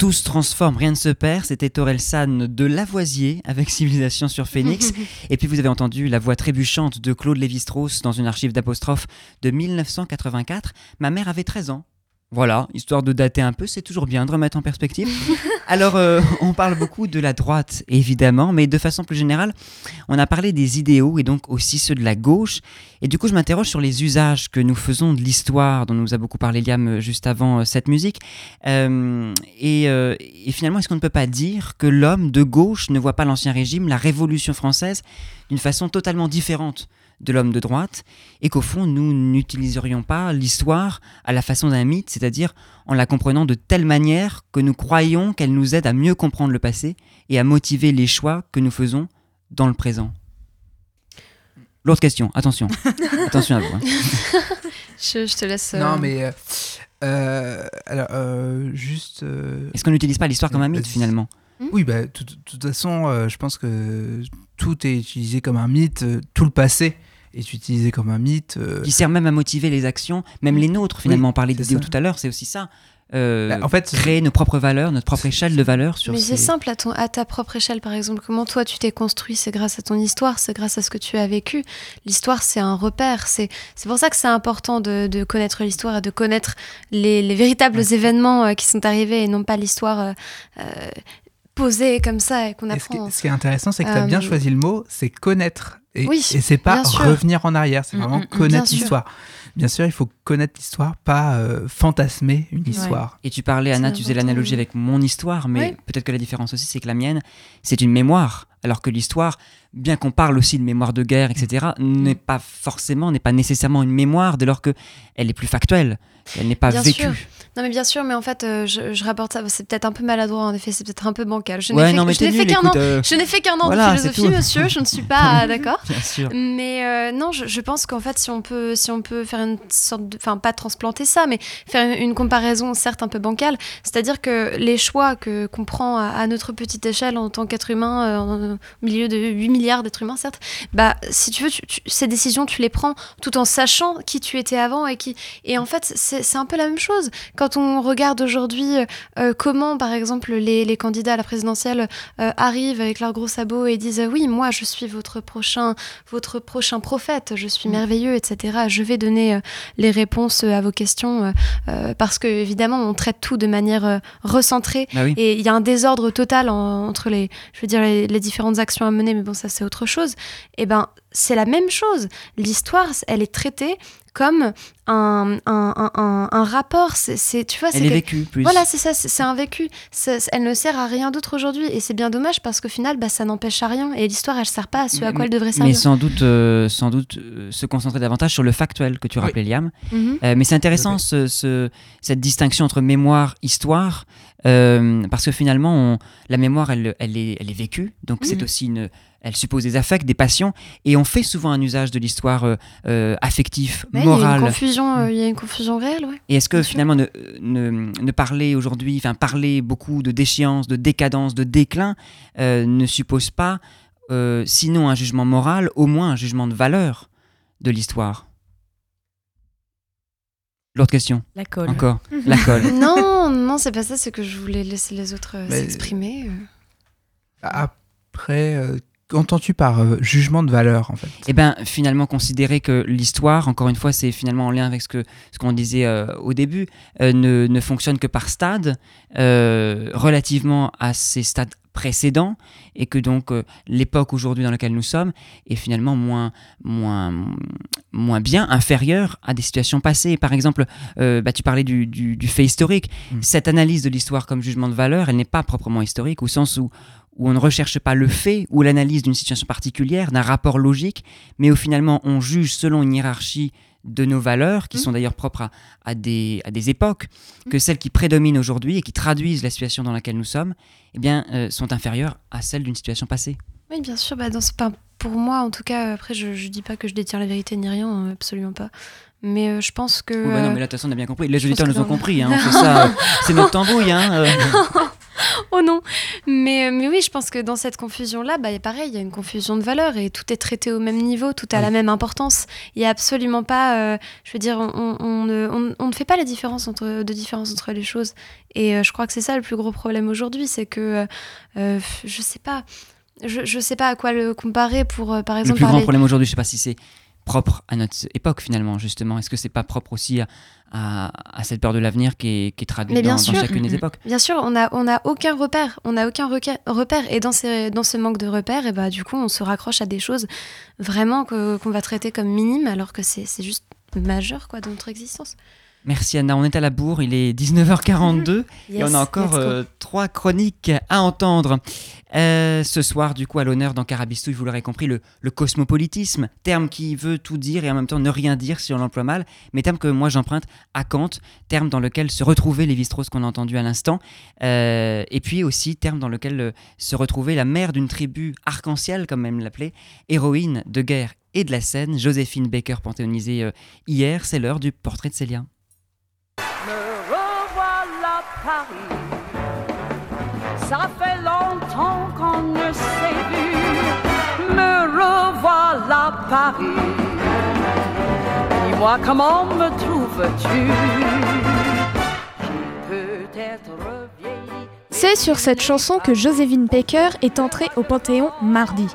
Tout se transforme, rien ne se perd. C'était San de Lavoisier avec (laughs) Civilisation sur Phoenix. (laughs) Et puis vous avez entendu la voix trébuchante de Claude Lévi-Strauss dans une archive d'apostrophe de 1984. Ma mère avait 13 ans voilà, histoire de dater un peu, c'est toujours bien de remettre en perspective. (laughs) Alors, euh, on parle beaucoup de la droite, évidemment, mais de façon plus générale, on a parlé des idéaux et donc aussi ceux de la gauche. Et du coup, je m'interroge sur les usages que nous faisons de l'histoire, dont nous a beaucoup parlé Liam euh, juste avant euh, cette musique. et, et finalement, est-ce qu'on ne peut pas dire que l'homme de gauche ne voit pas l'Ancien Régime, la Révolution française, d'une façon totalement différente? De l'homme de droite, et qu'au fond, nous n'utiliserions pas l'histoire à la façon d'un mythe, c'est-à-dire en la comprenant de telle manière que nous croyons qu'elle nous aide à mieux comprendre le passé et à motiver les choix que nous faisons dans le présent. L'autre question, attention, (laughs) attention à vous. Hein. (laughs) Je, te laisse. Non, euh, mais euh, euh, alors juste. Est-ce qu'on n'utilise pas l'histoire comme un mythe finalement? Hmm? Oui, bah, de toute façon, je pense que tout est utilisé comme un mythe, tout le passé est utilisé comme un mythe. Euh. Qui sert même à motiver les actions, même les nôtres finalement. on parlait d'idéaux tout à l'heure, c'est aussi ça. Euh, bah, en fait, créer nos propres valeurs, notre propre échelle de valeurs. Sur Mais c'est simple à, ton, à ta propre échelle, par exemple. Comment toi tu t'es construit? C'est grâce à ton histoire, c'est grâce à ce que tu as vécu. L'histoire, c'est un repère. C'est pour ça que c'est important de, de, connaître l'histoire et de connaître les, les véritables événements euh, qui sont arrivés et non pas l'histoire posée comme ça et qu'on apprend. Ce qui, est intéressant, c'est que tu as bien choisi le mot, c'est connaître. Et, oui, et c'est pas revenir en arrière, c'est mm, vraiment mm, mm, connaître l'histoire. Bien sûr, il faut connaître l'histoire, pas euh, fantasmer une histoire. Et tu parlais, Anna, tu faisais l'analogie avec mon histoire, mais peut-être que la différence aussi, c'est que la mienne, c'est une mémoire, alors que l'histoire, bien qu'on parle aussi de mémoire de guerre, etc., n'est pas forcément, n'est pas nécessairement une mémoire, dès lors que elle est plus factuelle, elle n'est pas vécue. Non, mais bien sûr, mais en fait, euh, je, rapporte ça, c'est peut-être un peu maladroit, en effet, c'est peut-être un peu bancal. Je n'ai fait, qu'un an, euh, je n'ai fait qu'un an de philosophie, monsieur, je ne suis pas (laughs) d'accord. bien sûr. Mais euh, non, je, pense qu'en fait, si on, peut, si on peut faire une sorte de. Enfin, pas transplanter ça, mais faire une, comparaison, certes un peu bancale, c'est-à-dire que les choix que, qu'on prend à, notre petite échelle en tant qu'être humain, au milieu de 8 milliards d'êtres humains, certes, bah, si tu veux, ces décisions, tu les prends tout en sachant qui tu étais avant et qui. Et en fait, c'est un peu la même chose quand on regarde aujourd'hui euh, euh, comment, par exemple, les, candidats à la présidentielle euh, arrivent avec leurs gros sabots et disent oui, moi, je suis votre prochain, votre prochain prophète, je suis mm. merveilleux, etc. Je vais donner les réponses à vos questions parce que évidemment, on traite tout de manière recentrée bah et il y a un désordre total entre les, je veux dire, les, les, différentes actions à mener, mais bon, ça c'est autre chose. Et eh ben, c'est la même chose. L'histoire, elle est traitée comme un, un, un, un rapport. C'est, tu vois, Elle c'est est vécue, plus. Voilà, c'est ça, c'est c'est un vécu. C'est- elle ne sert à rien d'autre aujourd'hui. Et c'est bien dommage parce qu'au final, bah, ça n'empêche à rien. Et l'histoire, elle sert pas à ce à quoi elle devrait servir. Mais sans doute, euh, sans doute euh, se concentrer davantage sur le factuel que tu rappelais, Liam. Mhm. Euh, mais c'est intéressant ce, ce- cette distinction entre mémoire, histoire, euh, parce que finalement, on- la mémoire, elle, elle, est, elle est vécue, donc c'est Mhm. aussi une, elle suppose des affects, des passions, et on fait souvent un usage de l'histoire euh, euh, affectif, Ouais, Il y a moral. une confusion, euh, il y a une confusion réelle, ouais. Et est-ce que finalement ne, ne, ne parler aujourd'hui, enfin parler beaucoup de déchéance, de décadence, de déclin, euh, ne suppose pas, euh, sinon un jugement moral, au moins un jugement de valeur de l'histoire? L'autre question. La colle. Encore. La colle. (laughs) non, non, c'est pas ça, c'est que je voulais laisser les autres euh, s'exprimer. euh. Après, euh, qu'entends-tu par euh, jugement de valeur en fait? Eh bien, finalement, considérer que l'histoire, encore une fois, c'est finalement en lien avec ce que ce qu'on disait euh, au début, euh, ne, ne fonctionne que par stade, relativement à ces stades précédents, et que donc l'époque aujourd'hui dans laquelle nous sommes est finalement moins, moins, moins bien, inférieure à des situations passées. Par exemple, bah, tu parlais du, du- du fait historique. Cette analyse de l'histoire comme jugement de valeur, elle n'est pas proprement historique, au sens où où on ne recherche pas le fait ou l'analyse d'une situation particulière, d'un rapport logique, mais où finalement on juge selon une hiérarchie de nos valeurs, qui sont d'ailleurs propres à, à des, à des époques, que celles qui prédominent aujourd'hui et qui traduisent la situation dans laquelle nous sommes, eh bien, euh, sont inférieures à celles d'une situation passée. Oui, bien sûr. Bah, dans ce, enfin, pour moi, en tout cas, après, je, je dis pas que je détiens la vérité ni rien, hein, absolument pas. Mais euh, je pense que. Oh, bah non, mais là, de toute façon, on a bien compris. Les auditeurs nous ont compris. hein, (laughs) euh, c'est notre tambouille. Hein, euh. (laughs) oh non mais, euh, mais oui, je pense que dans cette confusion-là, bah, pareil, il y a une confusion de valeurs et tout est traité au même niveau, tout a la même importance. Il n'y a absolument pas, euh, je veux dire, on, on- on ne, on- on ne fait pas la différence entre, de différence entre les choses. Et euh, je crois que c'est ça le plus gros problème aujourd'hui, c'est que, euh, je sais pas, je, je sais pas à quoi le comparer pour, par Le exemple, plus grand problème aujourd'hui, je sais pas si c'est propre à notre époque finalement, justement. Est-ce que c'est pas propre aussi à, à- à cette peur de l'avenir qui est, qui est traduite dans, sûr, dans chacune des époques Bien sûr, on n'a on a aucun repère. On n'a aucun repère. Et dans, ces, dans ce manque de repères, et bah, du coup, on se raccroche à des choses vraiment qu'on va traiter comme minimes, alors que c'est c'est juste majeur quoi, dans notre existence. Merci Anna, on est à la bourre, il est 19h42 (laughs) et Yes, on a encore euh, trois chroniques à entendre. Euh, ce soir, du coup, à l'honneur dans Carabistouille, vous l'aurez compris, le, le cosmopolitisme, terme qui veut tout dire et en même temps ne rien dire si on l'emploie mal, mais terme que moi j'emprunte à Kant, terme dans lequel se retrouver Lévi-Strauss qu'on a entendu à l'instant, euh, et puis aussi terme dans lequel se retrouvait la mère d'une tribu arc-en-ciel, comme même l'appelait, héroïne de guerre et de la scène, Joséphine Baker panthéonisée hier, c'est l'heure du portrait de Célia. C'est sur cette chanson que Joséphine Baker est entrée au Panthéon mardi.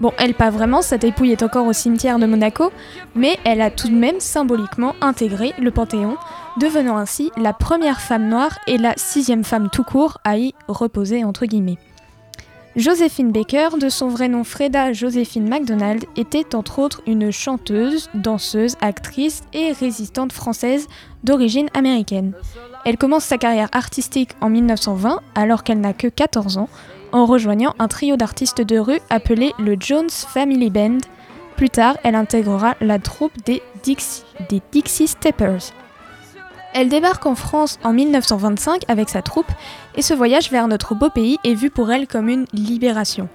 Bon, elle pas vraiment, sa dépouille est encore au cimetière de Monaco, mais elle a tout de même symboliquement intégré le Panthéon, devenant ainsi la première femme noire et la sixième femme tout court à y reposer entre guillemets. Joséphine Baker, de son vrai nom Freda Joséphine MacDonald, était entre autres une chanteuse, danseuse, actrice et résistante française d'origine américaine. Elle commence sa carrière artistique en 1920 alors qu'elle n'a que 14 ans, en rejoignant un trio d'artistes de rue appelé le Jones Family Band. Plus tard, elle intégrera la troupe des Dixie, des Dixie Steppers. Elle débarque en France en 1925 avec sa troupe et ce voyage vers notre beau pays est vu pour elle comme une libération.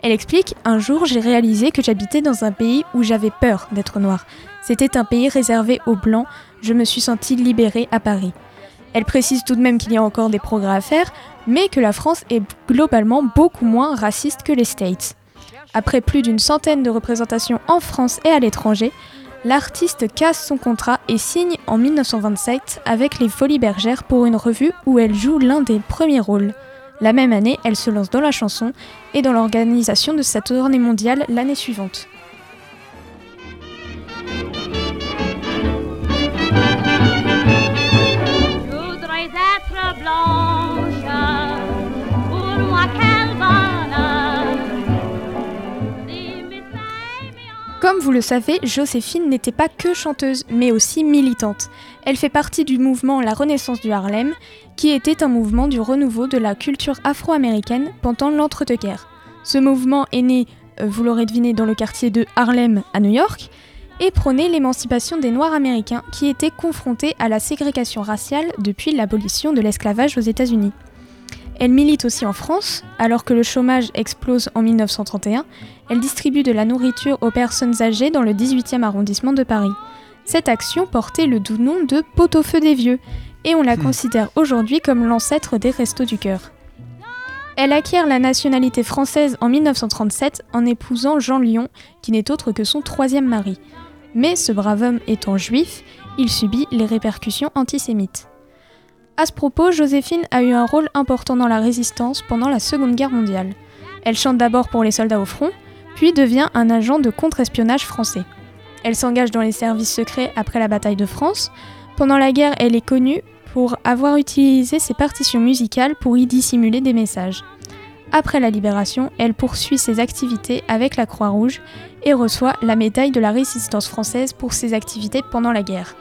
Elle explique Un jour, j'ai réalisé que j'habitais dans un pays où j'avais peur d'être noire. C'était un pays réservé aux blancs. Je me suis sentie libérée à Paris. Elle précise tout de même qu'il y a encore des progrès à faire, mais que la France est globalement beaucoup moins raciste que les States. Après plus d'une centaine de représentations en France et à l'étranger, l'artiste casse son contrat et signe en 1927 avec les Folies Bergères pour une revue où elle joue l'un des premiers rôles. La même année, elle se lance dans la chanson et dans l'organisation de sa tournée mondiale l'année suivante. Comme vous le savez, Joséphine n'était pas que chanteuse, mais aussi militante. Elle fait partie du mouvement La Renaissance du Harlem, qui était un mouvement du renouveau de la culture afro-américaine pendant l'entre-deux-guerres. Ce mouvement est né, euh, vous l'aurez deviné, dans le quartier de Harlem à New York, et prônait l'émancipation des Noirs américains qui étaient confrontés à la ségrégation raciale depuis l'abolition de l'esclavage aux États-Unis. Elle milite aussi en France, alors que le chômage explose en 1931. Elle distribue de la nourriture aux personnes âgées dans le 18e arrondissement de Paris. Cette action portait le doux nom de Pot-au-feu des vieux, et on la considère aujourd'hui comme l'ancêtre des Restos du Cœur. Elle acquiert la nationalité française en 1937 en épousant Jean Lyon, qui n'est autre que son troisième mari. Mais ce brave homme étant juif, il subit les répercussions antisémites. À ce propos, Joséphine a eu un rôle important dans la résistance pendant la Seconde Guerre mondiale. Elle chante d'abord pour les soldats au front, puis devient un agent de contre-espionnage français. Elle s'engage dans les services secrets après la bataille de France. Pendant la guerre, elle est connue pour avoir utilisé ses partitions musicales pour y dissimuler des messages. Après la libération, elle poursuit ses activités avec la Croix-Rouge et reçoit la médaille de la résistance française pour ses activités pendant la guerre.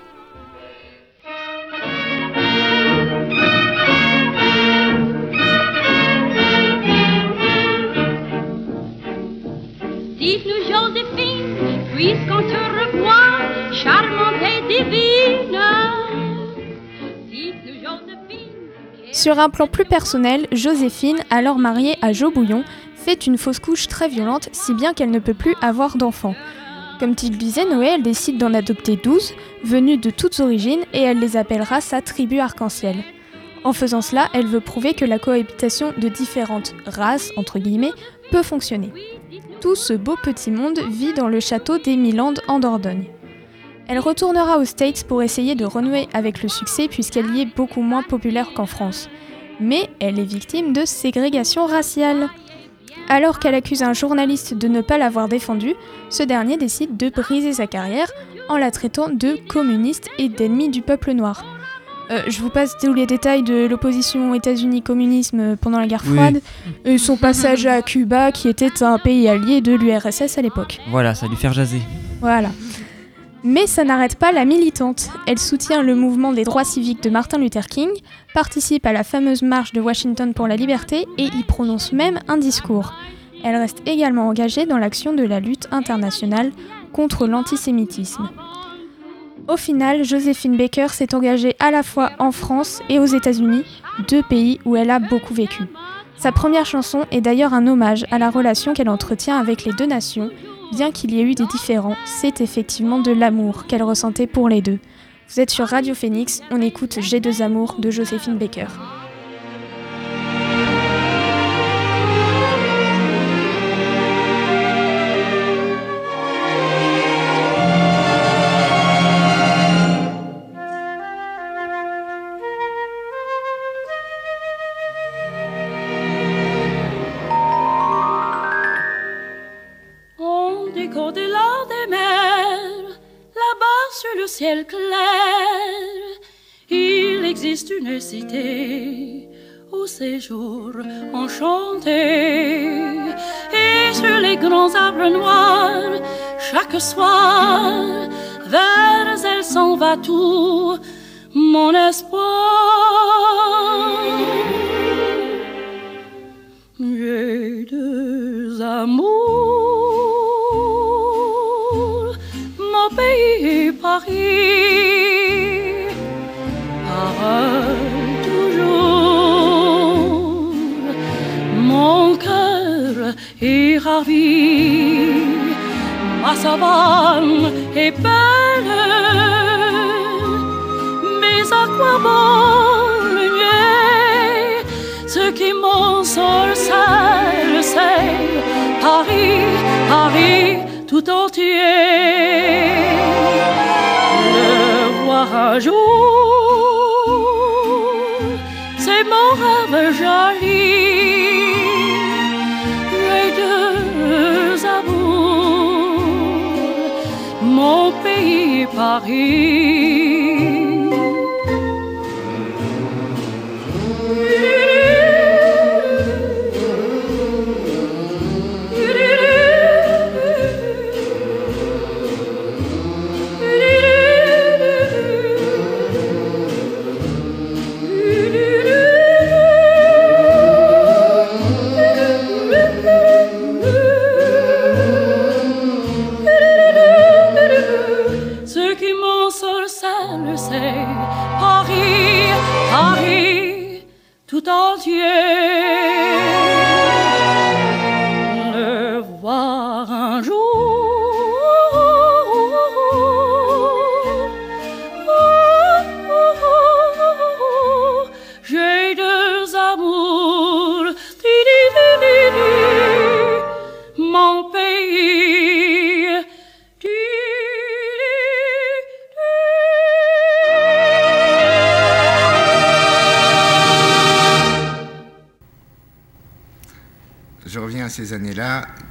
Sur un plan plus personnel, Joséphine, alors mariée à Joe Bouillon, fait une fausse couche très violente, si bien qu'elle ne peut plus avoir d'enfants. Comme tu le disais, Noé, elle décide d'en adopter 12, venus de toutes origines, et elle les appellera sa tribu arc-en-ciel. En faisant cela, elle veut prouver que la cohabitation de différentes races, entre guillemets, peut fonctionner. Tout ce beau petit monde vit dans le château des Milandes en Dordogne. Elle retournera aux States pour essayer de renouer avec le succès puisqu'elle y est beaucoup moins populaire qu'en France. Mais elle est victime de ségrégation raciale. Alors qu'elle accuse un journaliste de ne pas l'avoir défendue, ce dernier décide de briser sa carrière en la traitant de communiste et d'ennemi du peuple noir. Euh, je vous passe tous les détails de l'opposition États-Unis-communisme pendant la guerre Oui. froide et son passage à Cuba qui était un pays allié de l'URSS à l'époque. Voilà, ça lui faire jaser. Voilà. Mais ça n'arrête pas la militante. Elle soutient le mouvement des droits civiques de Martin Luther King, participe à la fameuse marche de Washington pour la liberté et y prononce même un discours. Elle reste également engagée dans l'action de la lutte internationale contre l'antisémitisme. Au final, Joséphine Baker s'est engagée à la fois en France et aux États-Unis, deux pays où elle a beaucoup vécu. Sa première chanson est d'ailleurs un hommage à la relation qu'elle entretient avec les deux nations. Bien qu'il y ait eu des différends, c'est effectivement de l'amour qu'elle ressentait pour les deux. Vous êtes sur Radio Phoenix, on écoute J'ai deux amours de Joséphine Baker. Existe une cité au séjour enchanté. Et sur les grands arbres noirs, chaque soir, vers elle s'en va tout mon espoir. J'ai deux amours, mon pays Paris, toujours, mon cœur est ravi, ma savane est belle, mais à quoi bon le nier ce qui seul sait Paris, Paris tout entier. Le voir un jour Paris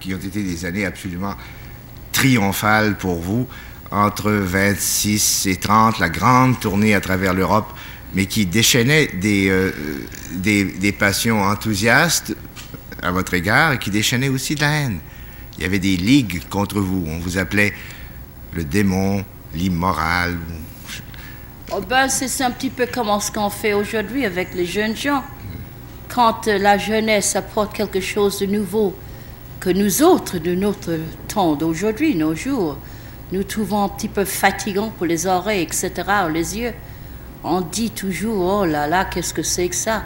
qui ont été des années absolument triomphales pour vous, entre 26 et 30, la grande tournée à travers l'Europe, mais qui déchaînait des, euh, des, des passions enthousiastes à votre égard et qui déchaînait aussi de la haine. Il y avait des ligues contre vous. On vous appelait le démon, l'immoral. Oh ben, c'est un petit peu comme ce qu'on fait aujourd'hui avec les jeunes gens. Quand euh, la jeunesse apporte quelque chose de nouveau que nous autres, de notre temps d'aujourd'hui, nos jours, nous trouvons un petit peu fatigant pour les oreilles, etc., ou les yeux. On dit toujours, oh là là, qu'est-ce que c'est que ça?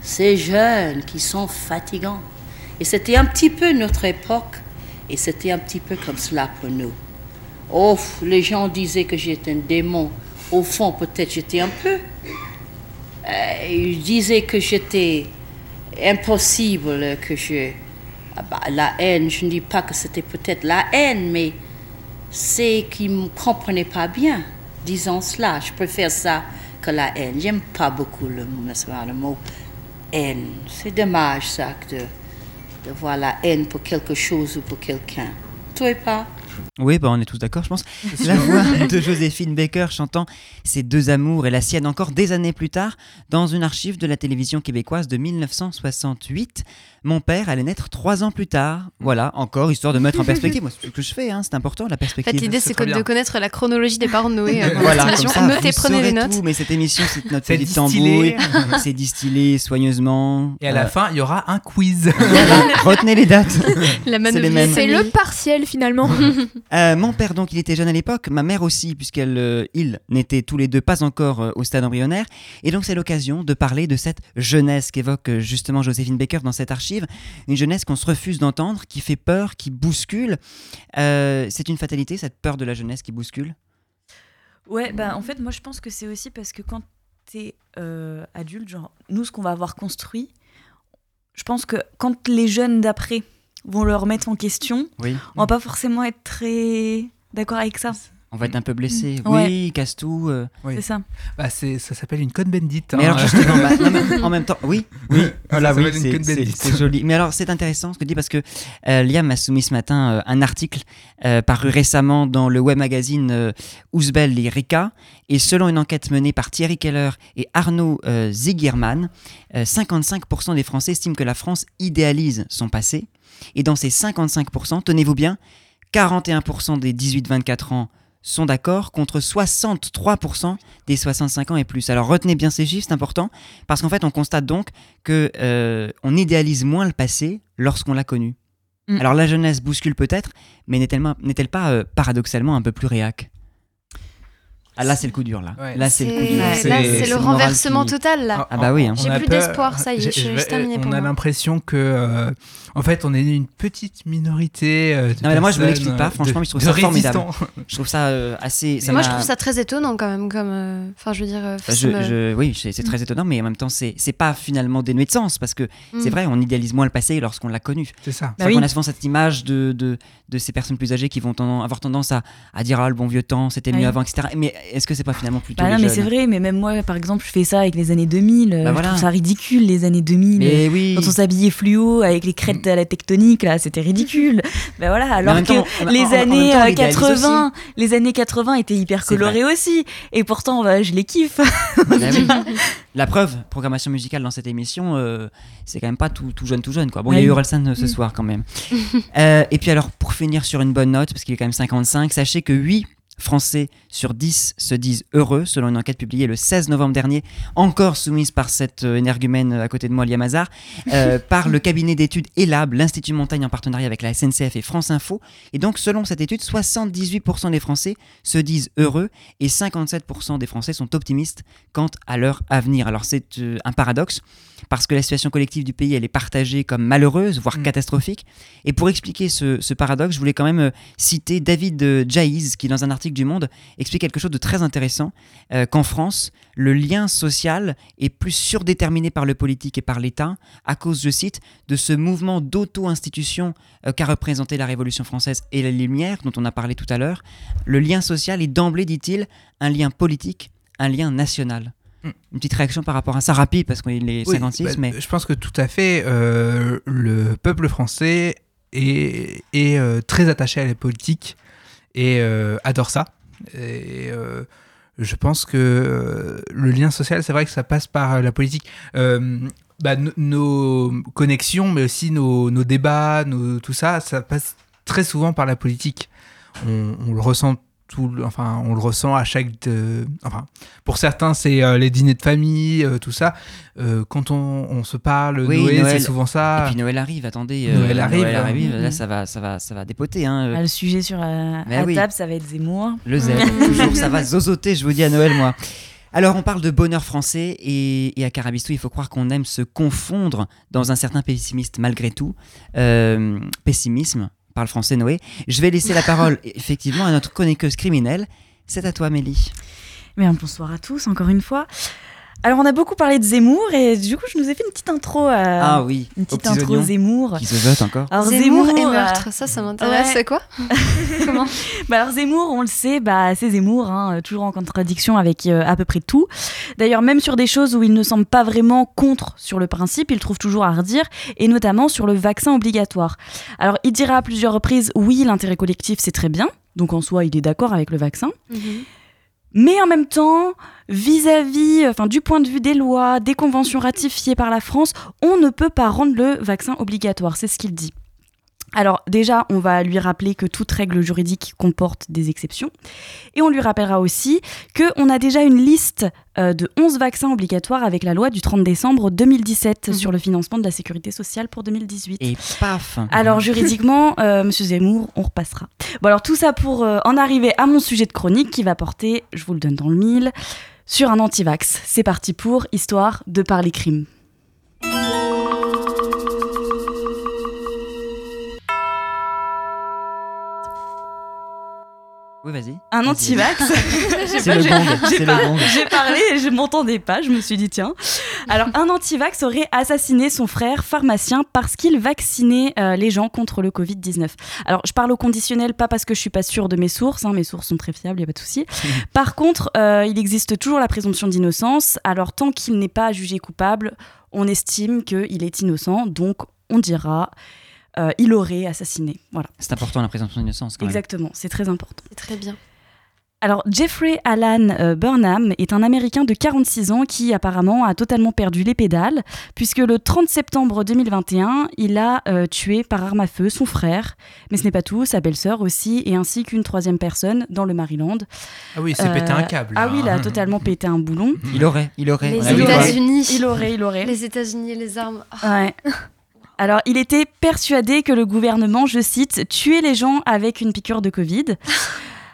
Ces jeunes qui sont fatigants. Et c'était un petit peu notre époque, et c'était un petit peu comme cela pour nous. Oh, les gens disaient que j'étais un démon. Au fond, peut-être j'étais un peu. Euh, ils disaient que j'étais impossible, que je... Ah bah, la haine, je ne dis pas que c'était peut-être la haine, mais c'est qu'ils ne comprenaient pas bien. Disons cela, je préfère ça que la haine. J'aime pas beaucoup le, le mot haine. C'est dommage ça de, de voir la haine pour quelque chose ou pour quelqu'un. Toi pas? Oui, bah on est tous d'accord, je pense. La voix de Joséphine Baker chantant ses deux amours et la sienne encore des années plus tard dans une archive de la télévision québécoise de 1968. Mon père allait naître trois ans plus tard. Voilà, encore histoire de mettre en perspective. Moi, c'est ce que je fais, hein, c'est important la En perspective. fait, l'idée, c'est de connaître la chronologie des parents de Noé. euh, (laughs) Voilà, comme ça, Notez, vous prenez les notes. tout, mais cette émission, c'est notre (laughs) distillé. tambouille. (laughs) c'est distillé soigneusement. Et à la Euh, fin, il y aura un quiz. Retenez les dates. La. C'est le partiel finalement. (laughs) Euh, mon père, donc, il était jeune à l'époque, ma mère aussi, puisqu'elle, euh, ils n'étaient tous les deux pas encore euh, au stade embryonnaire. Et donc, c'est l'occasion de parler de cette jeunesse qu'évoque justement Joséphine Baker dans cette archive. Une jeunesse qu'on se refuse d'entendre, qui fait peur, qui bouscule. C'est une fatalité, cette peur de la jeunesse qui bouscule? Ouais, bah en fait, moi je pense que c'est aussi parce que quand t'es adulte, genre nous, ce qu'on va avoir construit, je pense que quand les jeunes d'après vont le remettre en question, Oui. on va pas forcément être très d'accord avec ça. On va être un peu blessé. Ouais. Oui, casse tout. euh. C'est ça. Bah, c'est, ça s'appelle une conne bendite. Mais hein. alors justement, bah, non, mais en même temps, oui, (laughs) oui, voilà, Ça oui, c'est- joli. Mais alors c'est intéressant ce que dit parce que euh, Liam m'a soumis ce matin euh, un article euh, paru récemment dans le web magazine euh, Ouzbel et Rika et selon une enquête menée par Thierry Keller et Arnaud euh, Zigierman, euh, 55% des Français estiment que la France idéalise son passé et dans ces 55%, tenez-vous bien, 41% des 18-24 ans sont d'accord contre 63% des 65 ans et plus. Alors retenez bien ces chiffres, c'est important, parce qu'en fait on constate donc que euh, on idéalise moins le passé lorsqu'on l'a connu. Mm. Alors la jeunesse bouscule peut-être, mais n'est-elle pas euh, paradoxalement un peu plus réac? Ah là c'est le coup dur là. Ouais. Là c'est le coup dur. là, c'est le renversement qui- total là. Ah bah oui. hein. J'ai On a plus d'espoir, ça y est, j'ai- je- vais- On pour a l'impression que, euh, en fait, on est une petite minorité. euh, de Non mais là, moi je me personnes, l'explique pas, euh, franchement, de- je trouve ça formidable. Je trouve ça euh, assez. ça Moi, je trouve ça très étonnant quand même. Comme, euh, enfin, je veux dire, euh, Bah, ça je- me- je- oui, c'est très étonnant, mais en même temps, c'est c'est pas finalement dénué de sens parce que Mm. c'est vrai, on idéalise moins le passé lorsqu'on l'a connu. C'est ça. C'est Bah oui. a souvent cette image de, de, de ces personnes plus âgées qui vont tendance- avoir tendance à, à dire ah le bon vieux temps, c'était mieux Oui. avant, etc. Mais est-ce que c'est pas finalement plutôt Bah les non, mais c'est vrai, mais même moi, par exemple, je fais ça avec les années 2000. euh, Bah je voilà. trouve ça ridicule, les années 2000. Mais oui. Quand on s'habillait fluo avec les crêtes à la tectonique, là, c'était ridicule. (laughs) bah voilà, alors que temps, a- les en- en même années temps, on euh, l'idéalise 80, les années 80 étaient hyper colorées aussi. Et pourtant, bah, je les kiffe. Bah. (laughs) La preuve, programmation musicale dans cette émission, euh, c'est quand même pas tout, tout jeune, tout jeune. Quoi. Bon, il y a eu Orelsan euh, ce Mm. soir quand même. (laughs) Euh, et puis alors, pour finir sur une bonne note, parce qu'il est quand même 55, sachez que 8 Français sur 10 se disent heureux, selon une enquête publiée le 16 novembre dernier, encore soumise par cette euh, énergumène à côté de moi, Liam Hazard, euh, (laughs) par le cabinet d'études ELAB, l'Institut Montagne en partenariat avec la SNCF et France Info. Et donc, selon cette étude, 78% des Français se disent heureux et 57% des Français sont optimistes quant à leur avenir. Alors, c'est euh, un paradoxe parce que la situation collective du pays, elle est partagée comme malheureuse, voire catastrophique. Et pour expliquer ce, ce paradoxe, je voulais quand même euh, citer David euh, Jaiz, qui dans un article du Monde explique quelque chose de très intéressant, euh, qu'en France, le lien social est plus surdéterminé par le politique et par l'État, à cause, je cite, de ce mouvement d'auto-institution euh, qu'a représenté la Révolution française et les Lumières, dont on a parlé tout à l'heure. Le lien social est d'emblée, dit-il, un lien politique, un lien national. Une petite réaction par rapport à ça rapide parce qu'il est Oui, 56, bah, mais Je pense que tout à fait, euh, le peuple français est, est, euh, très attaché à la politique et euh, adore ça. Et euh, je pense que euh, le lien social, c'est vrai que ça passe par la politique. Bah, no- nos connexions, mais aussi nos, débats, tout ça, ça passe très souvent par la politique. On le ressent tout, le- enfin, on le ressent à chaque, euh, enfin, pour certains, c'est euh, les dîners de famille, euh, tout ça. Euh, quand on, on se parle, Oui, Noël, c'est souvent ça. Et puis Noël arrive, attendez. Noël arrive, Noël hein. arrive, là Mhm. ça va, ça va, ça va dépoter. Hein. Ah, le sujet sur la à oui. table, ça va être Zemmour. Le zèle, (laughs) toujours, ça va zozoter, je vous dis à Noël, moi. Alors, on parle de bonheur français et, et à Carabistou, il faut croire qu'on aime se confondre dans un certain pessimiste malgré tout. Euh, pessimisme, parle français Noé. Je vais laisser la parole (laughs) effectivement à notre chroniqueuse criminelle. C'est à toi, Mélie. Bien, bonsoir à tous, encore une fois. Alors, on a beaucoup parlé de Zemmour et du coup, je nous ai fait une petite intro. euh, Ah oui, Une petite intro oignons Zemmour. qui se votent encore. Alors, Zemmour, et euh, meurtre, ça, ça m'intéresse. ouais. C'est quoi (laughs) Comment Bah alors Zemmour, on le sait, bah c'est Zemmour, hein, toujours en contradiction avec euh, à peu près tout. D'ailleurs, même sur des choses où il ne semble pas vraiment contre sur le principe, il trouve toujours à redire, et notamment sur le vaccin obligatoire. Alors, il dira à plusieurs reprises, oui, l'intérêt collectif, c'est très bien, donc en soi, il est d'accord avec le vaccin. Mais en même temps, vis-à-vis, enfin, du point de vue des lois, des conventions ratifiées par la France, on ne peut pas rendre le vaccin obligatoire. C'est ce qu'il dit. Alors déjà, on va lui rappeler que toute règle juridique comporte des exceptions. Et on lui rappellera aussi qu'on a déjà une liste euh, de 11 vaccins obligatoires avec la loi du 30 décembre 2017 sur le financement de la sécurité sociale pour 2018. Et paf Alors juridiquement, euh, Monsieur Zemmour, on repassera. Bon alors tout ça pour euh, en arriver à mon sujet de chronique qui va porter, je vous le donne dans le mille, sur un antivax. C'est parti pour Histoire de parler crime. Oui, vas-y. Un Vas-y. antivax. (laughs) J'ai par- parlé et je m'entendais pas. Je me suis dit tiens. Alors un antivax aurait assassiné son frère pharmacien parce qu'il vaccinait euh, les gens contre le Covid 19. Alors je parle au conditionnel pas parce que je suis pas sûre de mes sources. hein, mes sources sont très fiables, y a pas de souci. (laughs) Par contre, euh, il existe toujours la présomption d'innocence. Alors tant qu'il n'est pas jugé coupable, on estime qu'il est innocent. Donc on dira. Euh, il aurait assassiné. Voilà. C'est important la présomption d'innocence quand même. Exactement, c'est très important. C'est très bien. Alors, Jeffrey Alan euh, Burnham est un Américain de 46 ans qui apparemment a totalement perdu les pédales, puisque le 30 septembre 2021, il a euh, tué par arme à feu son frère, mais ce n'est pas tout, sa belle-sœur aussi, et ainsi qu'une troisième personne dans le Maryland. Ah oui, il s'est pété un câble, Ah oui, il a totalement pété un boulon. Il aurait, il aurait. Les États-Unis. Il aurait, il aurait. Les États-Unis et les armes. Ouais. (laughs) Alors, il était persuadé que le gouvernement, je cite, tuait les gens avec une piqûre de Covid. (laughs)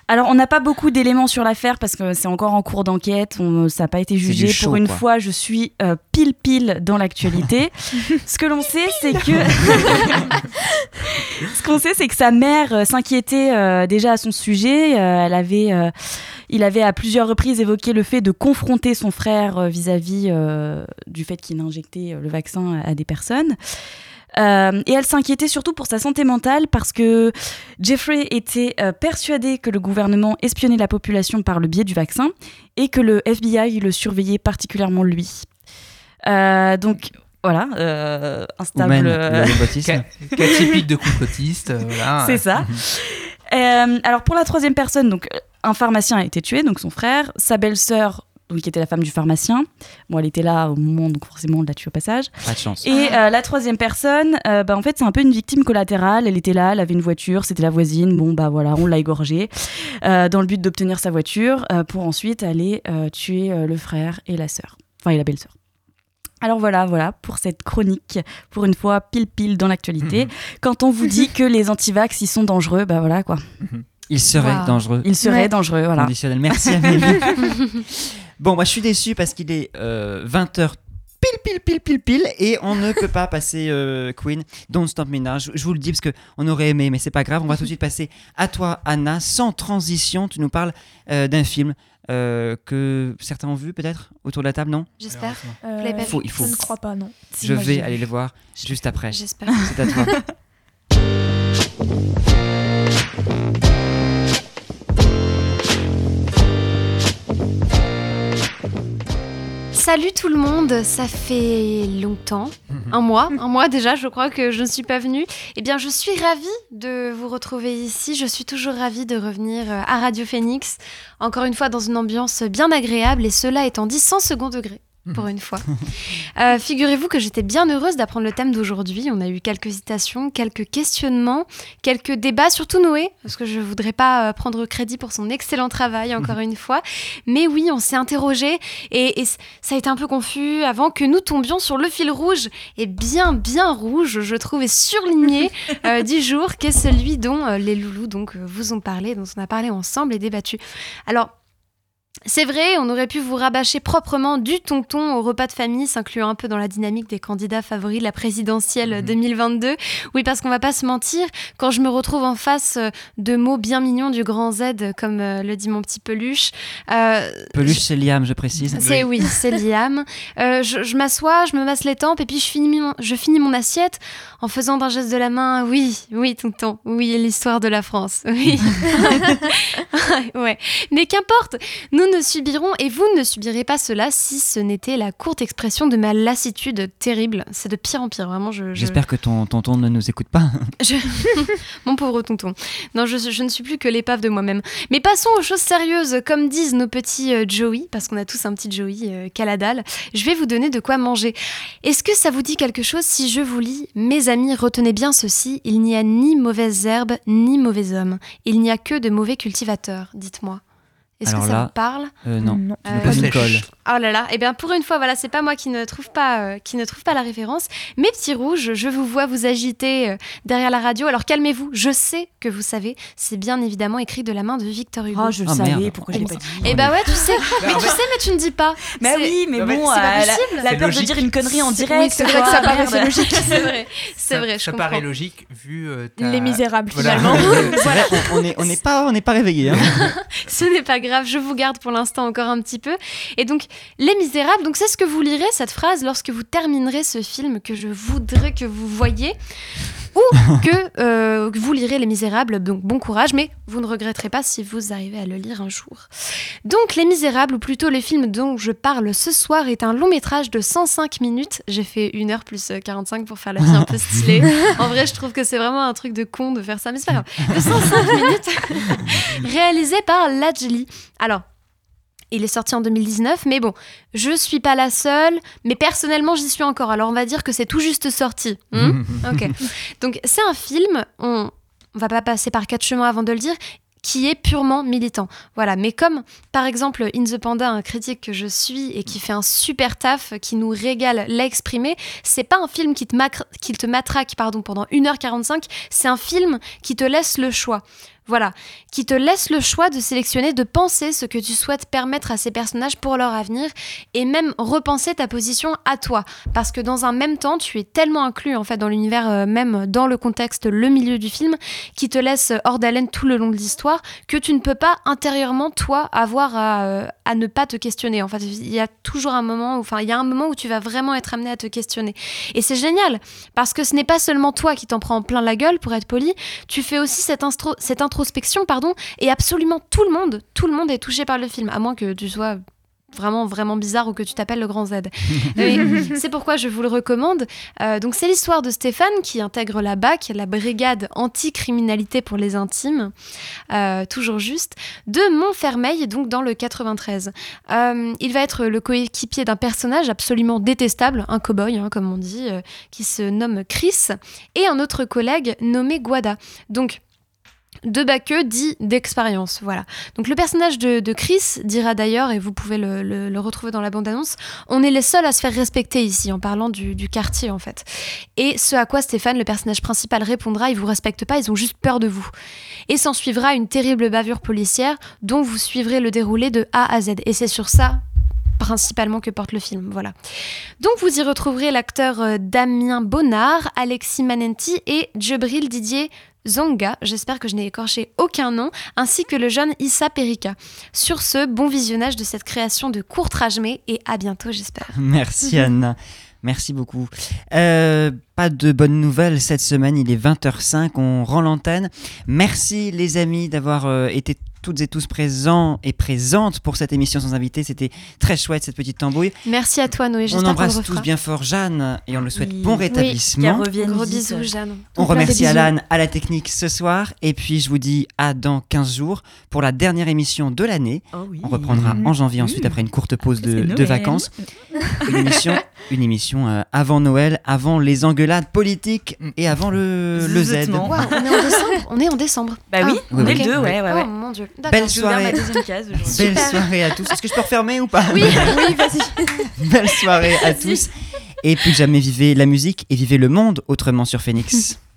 Alors, on n'a pas beaucoup d'éléments sur l'affaire parce que c'est encore en cours d'enquête, on- ça n'a pas été jugé. chaud, Pour une quoi. fois, je suis euh, pile pile dans l'actualité. (laughs) Ce que l'on sait, c'est que (laughs) ce qu'on sait, c'est que sa mère euh, s'inquiétait euh, déjà à son sujet. Euh, elle avait, euh, il avait à plusieurs reprises évoqué le fait de confronter son frère euh, vis-à-vis euh, du fait qu'il injectait euh, le vaccin à des personnes. Euh, et elle s'inquiétait surtout pour sa santé mentale parce que Jeffrey était euh, persuadé que le gouvernement espionnait la population par le biais du vaccin et que le FBI le surveillait particulièrement lui. Euh, donc voilà, euh, instable. Euh. Cas, typique de complotiste. euh, voilà. (laughs) C'est ça. (laughs) Euh, alors pour la troisième personne, donc un pharmacien a été tué, donc son frère, sa belle-sœur, donc qui était la femme du pharmacien. Bon, elle était là au moment, donc forcément on l'a tué au passage. Pas de chance. Et euh, la troisième personne, euh, bah, en fait c'est un peu une victime collatérale. Elle était là, elle avait une voiture, c'était la voisine. Bon bah voilà, on l'a égorgée euh, dans le but d'obtenir sa voiture euh, pour ensuite aller euh, tuer euh, le frère et la sœur, enfin et la belle-sœur. Alors voilà, voilà pour cette chronique, pour une fois pile pile dans l'actualité. Quand on vous dit que les antivax ils sont dangereux, bah voilà quoi. Il serait Wow. dangereux. Il serait Ouais. dangereux, voilà. Conditionnel. Merci Amélie. (laughs) bon, moi je suis déçu parce qu'il est 20h pile pile pile pile pile et on ne peut pas passer euh, Queen Don't Stop Me Now. Je, je vous le dis parce que on aurait aimé mais c'est pas grave. On va tout de suite passer à toi Anna sans transition. Tu nous parles euh, d'un film euh, que certains ont vu peut-être autour de la table, non? J'espère. Euh, Il faut, il faut. Je ne crois pas, non. Si, Je vais aller le voir juste après. J'espère. C'est à toi. (laughs) salut tout le monde, ça fait longtemps, un mois, (laughs) un mois déjà, je crois que je ne suis pas venue. Eh bien, je suis ravie de vous retrouver ici, je suis toujours ravie de revenir euh, à Radio Phoenix, encore une fois dans une ambiance bien agréable et cela étant dit sans second degré pour une fois. (laughs) Euh, Figurez-vous que j'étais bien heureuse d'apprendre le thème d'aujourd'hui. On a eu quelques citations, quelques questionnements, quelques débats, surtout Noé, parce que je voudrais pas euh, prendre crédit pour son excellent travail, encore une fois. Mais oui, on s'est interrogé et, et ça a été un peu confus avant que nous tombions sur le fil rouge, et bien, bien rouge, je trouve, et surligné (laughs) euh, du jour, qu'est celui dont euh, les loulous donc, vous ont parlé, dont on a parlé ensemble et débattu. Alors, c'est vrai, on aurait pu vous rabâcher proprement du tonton au repas de famille, s'incluant un peu dans la dynamique des candidats favoris de la présidentielle 2022. Oui, parce qu'on va pas se mentir, quand je me retrouve en face euh, de mots bien mignons du grand Z, comme euh, le dit mon petit peluche. euh, Peluche, c'est Liam, je précise. c'est oui, c'est Liam. (laughs) Euh, je je m'assois, je me masse les tempes et puis je finis, mon, je finis mon assiette en faisant d'un geste de la main. Oui, oui, tonton. Oui, l'histoire de la France. Oui. (laughs) (laughs) ouais. Mais qu'importe, nous ne subirons et vous ne subirez pas cela si ce n'était la courte expression de ma lassitude terrible. C'est de pire en pire, vraiment. Je, je- J'espère que ton tonton ne nous écoute pas. (laughs) je- (laughs) Mon pauvre tonton. Non, je, je ne suis plus que l'épave de moi-même. Mais passons aux choses sérieuses. Comme disent nos petits euh, Joey, parce qu'on a tous un petit Joey euh, Caladal, je vais vous donner de quoi manger. Est-ce que ça vous dit quelque chose si je vous lis Mes amis, retenez bien ceci il n'y a ni mauvaises herbes, ni mauvais hommes. Il n'y a que de mauvais cultivateurs. Dites-moi. Est-ce que Alors ça là, vous parle? euh, non. Non. Tu me poses une colle. Oh là là, et bien pour une fois, voilà, c'est pas moi qui ne trouve pas, euh, qui ne trouve pas la référence. Mes petits rouges, je vous vois vous agiter euh, derrière la radio. Alors calmez-vous, je sais que vous savez, c'est bien évidemment écrit de la main de Victor Hugo. Oh, je le Ah, savais, merde. pourquoi je l'ai pas dit Et bah ouais, tu sais, (laughs) mais tu sais, mais tu ne dis pas. Mais oui, mais bon, c'est pas euh, la- possible. la, C'est peur de dire une connerie en direct. oui, c'est vrai que ça merde. logique. C'est vrai, (laughs) c'est Ça- vrai, je Ça comprends. paraît logique vu euh, ta- Les Misérables, Voilà. finalement. (laughs) On- n'est on n'est pas, on n'est pas réveillé. Hein. Ce n'est pas grave, je vous garde pour l'instant encore un petit peu. Et donc, Les Misérables, donc c'est ce que vous lirez, cette phrase, lorsque vous terminerez ce film que je voudrais que vous voyiez. Ou (laughs) que euh, vous lirez Les Misérables, donc bon courage, mais vous ne regretterez pas si vous arrivez à le lire un jour. Donc Les Misérables, ou plutôt le film dont je parle ce soir, est un long métrage de 105 minutes. J'ai fait 1 heure plus euh, 45 pour faire la vie un peu stylée. (laughs) En vrai, je trouve que c'est vraiment un truc de con de faire ça, mais c'est pas grave. De 105 minutes, (laughs) réalisé par Lajli. Alors, il est sorti en 2019, mais bon, je suis pas la seule, mais personnellement j'y suis encore. Alors on va dire que c'est tout juste sorti. hmm (laughs) ok. Donc c'est un film, on, on va pas passer par quatre chemins avant de le dire, qui est purement militant. Voilà, mais comme par exemple In the Panda, un critique que je suis et qui fait un super taf, qui nous régale l'a exprimé, c'est pas un film qui te, macre- qui te matraque pardon, pendant 1h45, c'est un film qui te laisse le choix. Voilà, qui te laisse le choix de sélectionner, de penser ce que tu souhaites permettre à ces personnages pour leur avenir et même repenser ta position à toi. Parce que dans un même temps, tu es tellement inclus en fait dans l'univers, euh, même dans le contexte, le milieu du film, qui te laisse hors d'haleine tout le long de l'histoire, que tu ne peux pas intérieurement, toi, avoir à, euh, ne pas te questionner. En fait, il y a toujours un moment, enfin, il y a un moment où tu vas vraiment être amené à te questionner. Et c'est génial, parce que ce n'est pas seulement toi qui t'en prends plein la gueule, pour être poli, tu fais aussi cette, cette introspection, pardon, et absolument tout le monde, tout le monde est touché par le film, à moins que tu sois vraiment vraiment bizarre ou que tu t'appelles le grand Z. (laughs) C'est pourquoi je vous le recommande. Euh, donc c'est l'histoire de Stéphane qui intègre la BAC, la brigade anti-criminalité pour les intimes, euh, toujours juste, de Montfermeil, donc dans le 93. Euh, il va être le coéquipier d'un personnage absolument détestable, un cow-boy, hein, comme on dit, qui se nomme Chris, et un autre collègue nommé Guada. Donc de Baqueux dit d'expérience, voilà. Donc le personnage de, de Chris dira d'ailleurs, et vous pouvez le, retrouver dans la bande-annonce, on est les seuls à se faire respecter ici, en parlant du, du quartier en fait. Et ce à quoi Stéphane, le personnage principal, répondra, ils vous respectent pas, ils ont juste peur de vous. Et s'en suivra une terrible bavure policière dont vous suivrez le déroulé de A à Z. Et c'est sur ça principalement que porte le film, voilà. Donc vous y retrouverez l'acteur euh, Damien Bonnard, Alexis Manenti et Djibril Didier Zonga, j'espère que je n'ai écorché aucun nom, ainsi que le jeune Issa Perika. Sur ce, bon visionnage de cette création de court-trajmé et à bientôt j'espère. (laughs) Merci Anna. Merci beaucoup. Euh, pas de bonnes nouvelles cette semaine, il est 20h05, on rend l'antenne. Merci les amis d'avoir euh, été toutes et tous présents et présentes pour cette émission sans invité. C'était très chouette cette petite tambouille. Merci à toi, Noé. On embrasse tous bien fort Jeanne et on le souhaite Oui. bon Oui, rétablissement. revienne Gros vite. bisous, Jeanne. On remercie bisous. Alan à la technique ce soir et puis je vous dis à dans 15 jours pour la dernière émission de l'année. Oh oui. On reprendra en janvier ensuite après une courte pause de, vacances. Une émission, une émission euh, avant Noël, avant les engueulades politiques et avant le, le Z. On est en (laughs) décembre. On est en décembre. Bah oui, Oui, on est oui. le deux, ouais, ouais, ouais. Oh mon dieu. Belle soirée. case. Belle soirée à tous. Est-ce que je peux refermer ou pas Oui, oui, vas-y. (laughs) Belle soirée à tous. Et plus jamais vivez la musique et vivez le monde autrement sur Phoenix. (laughs)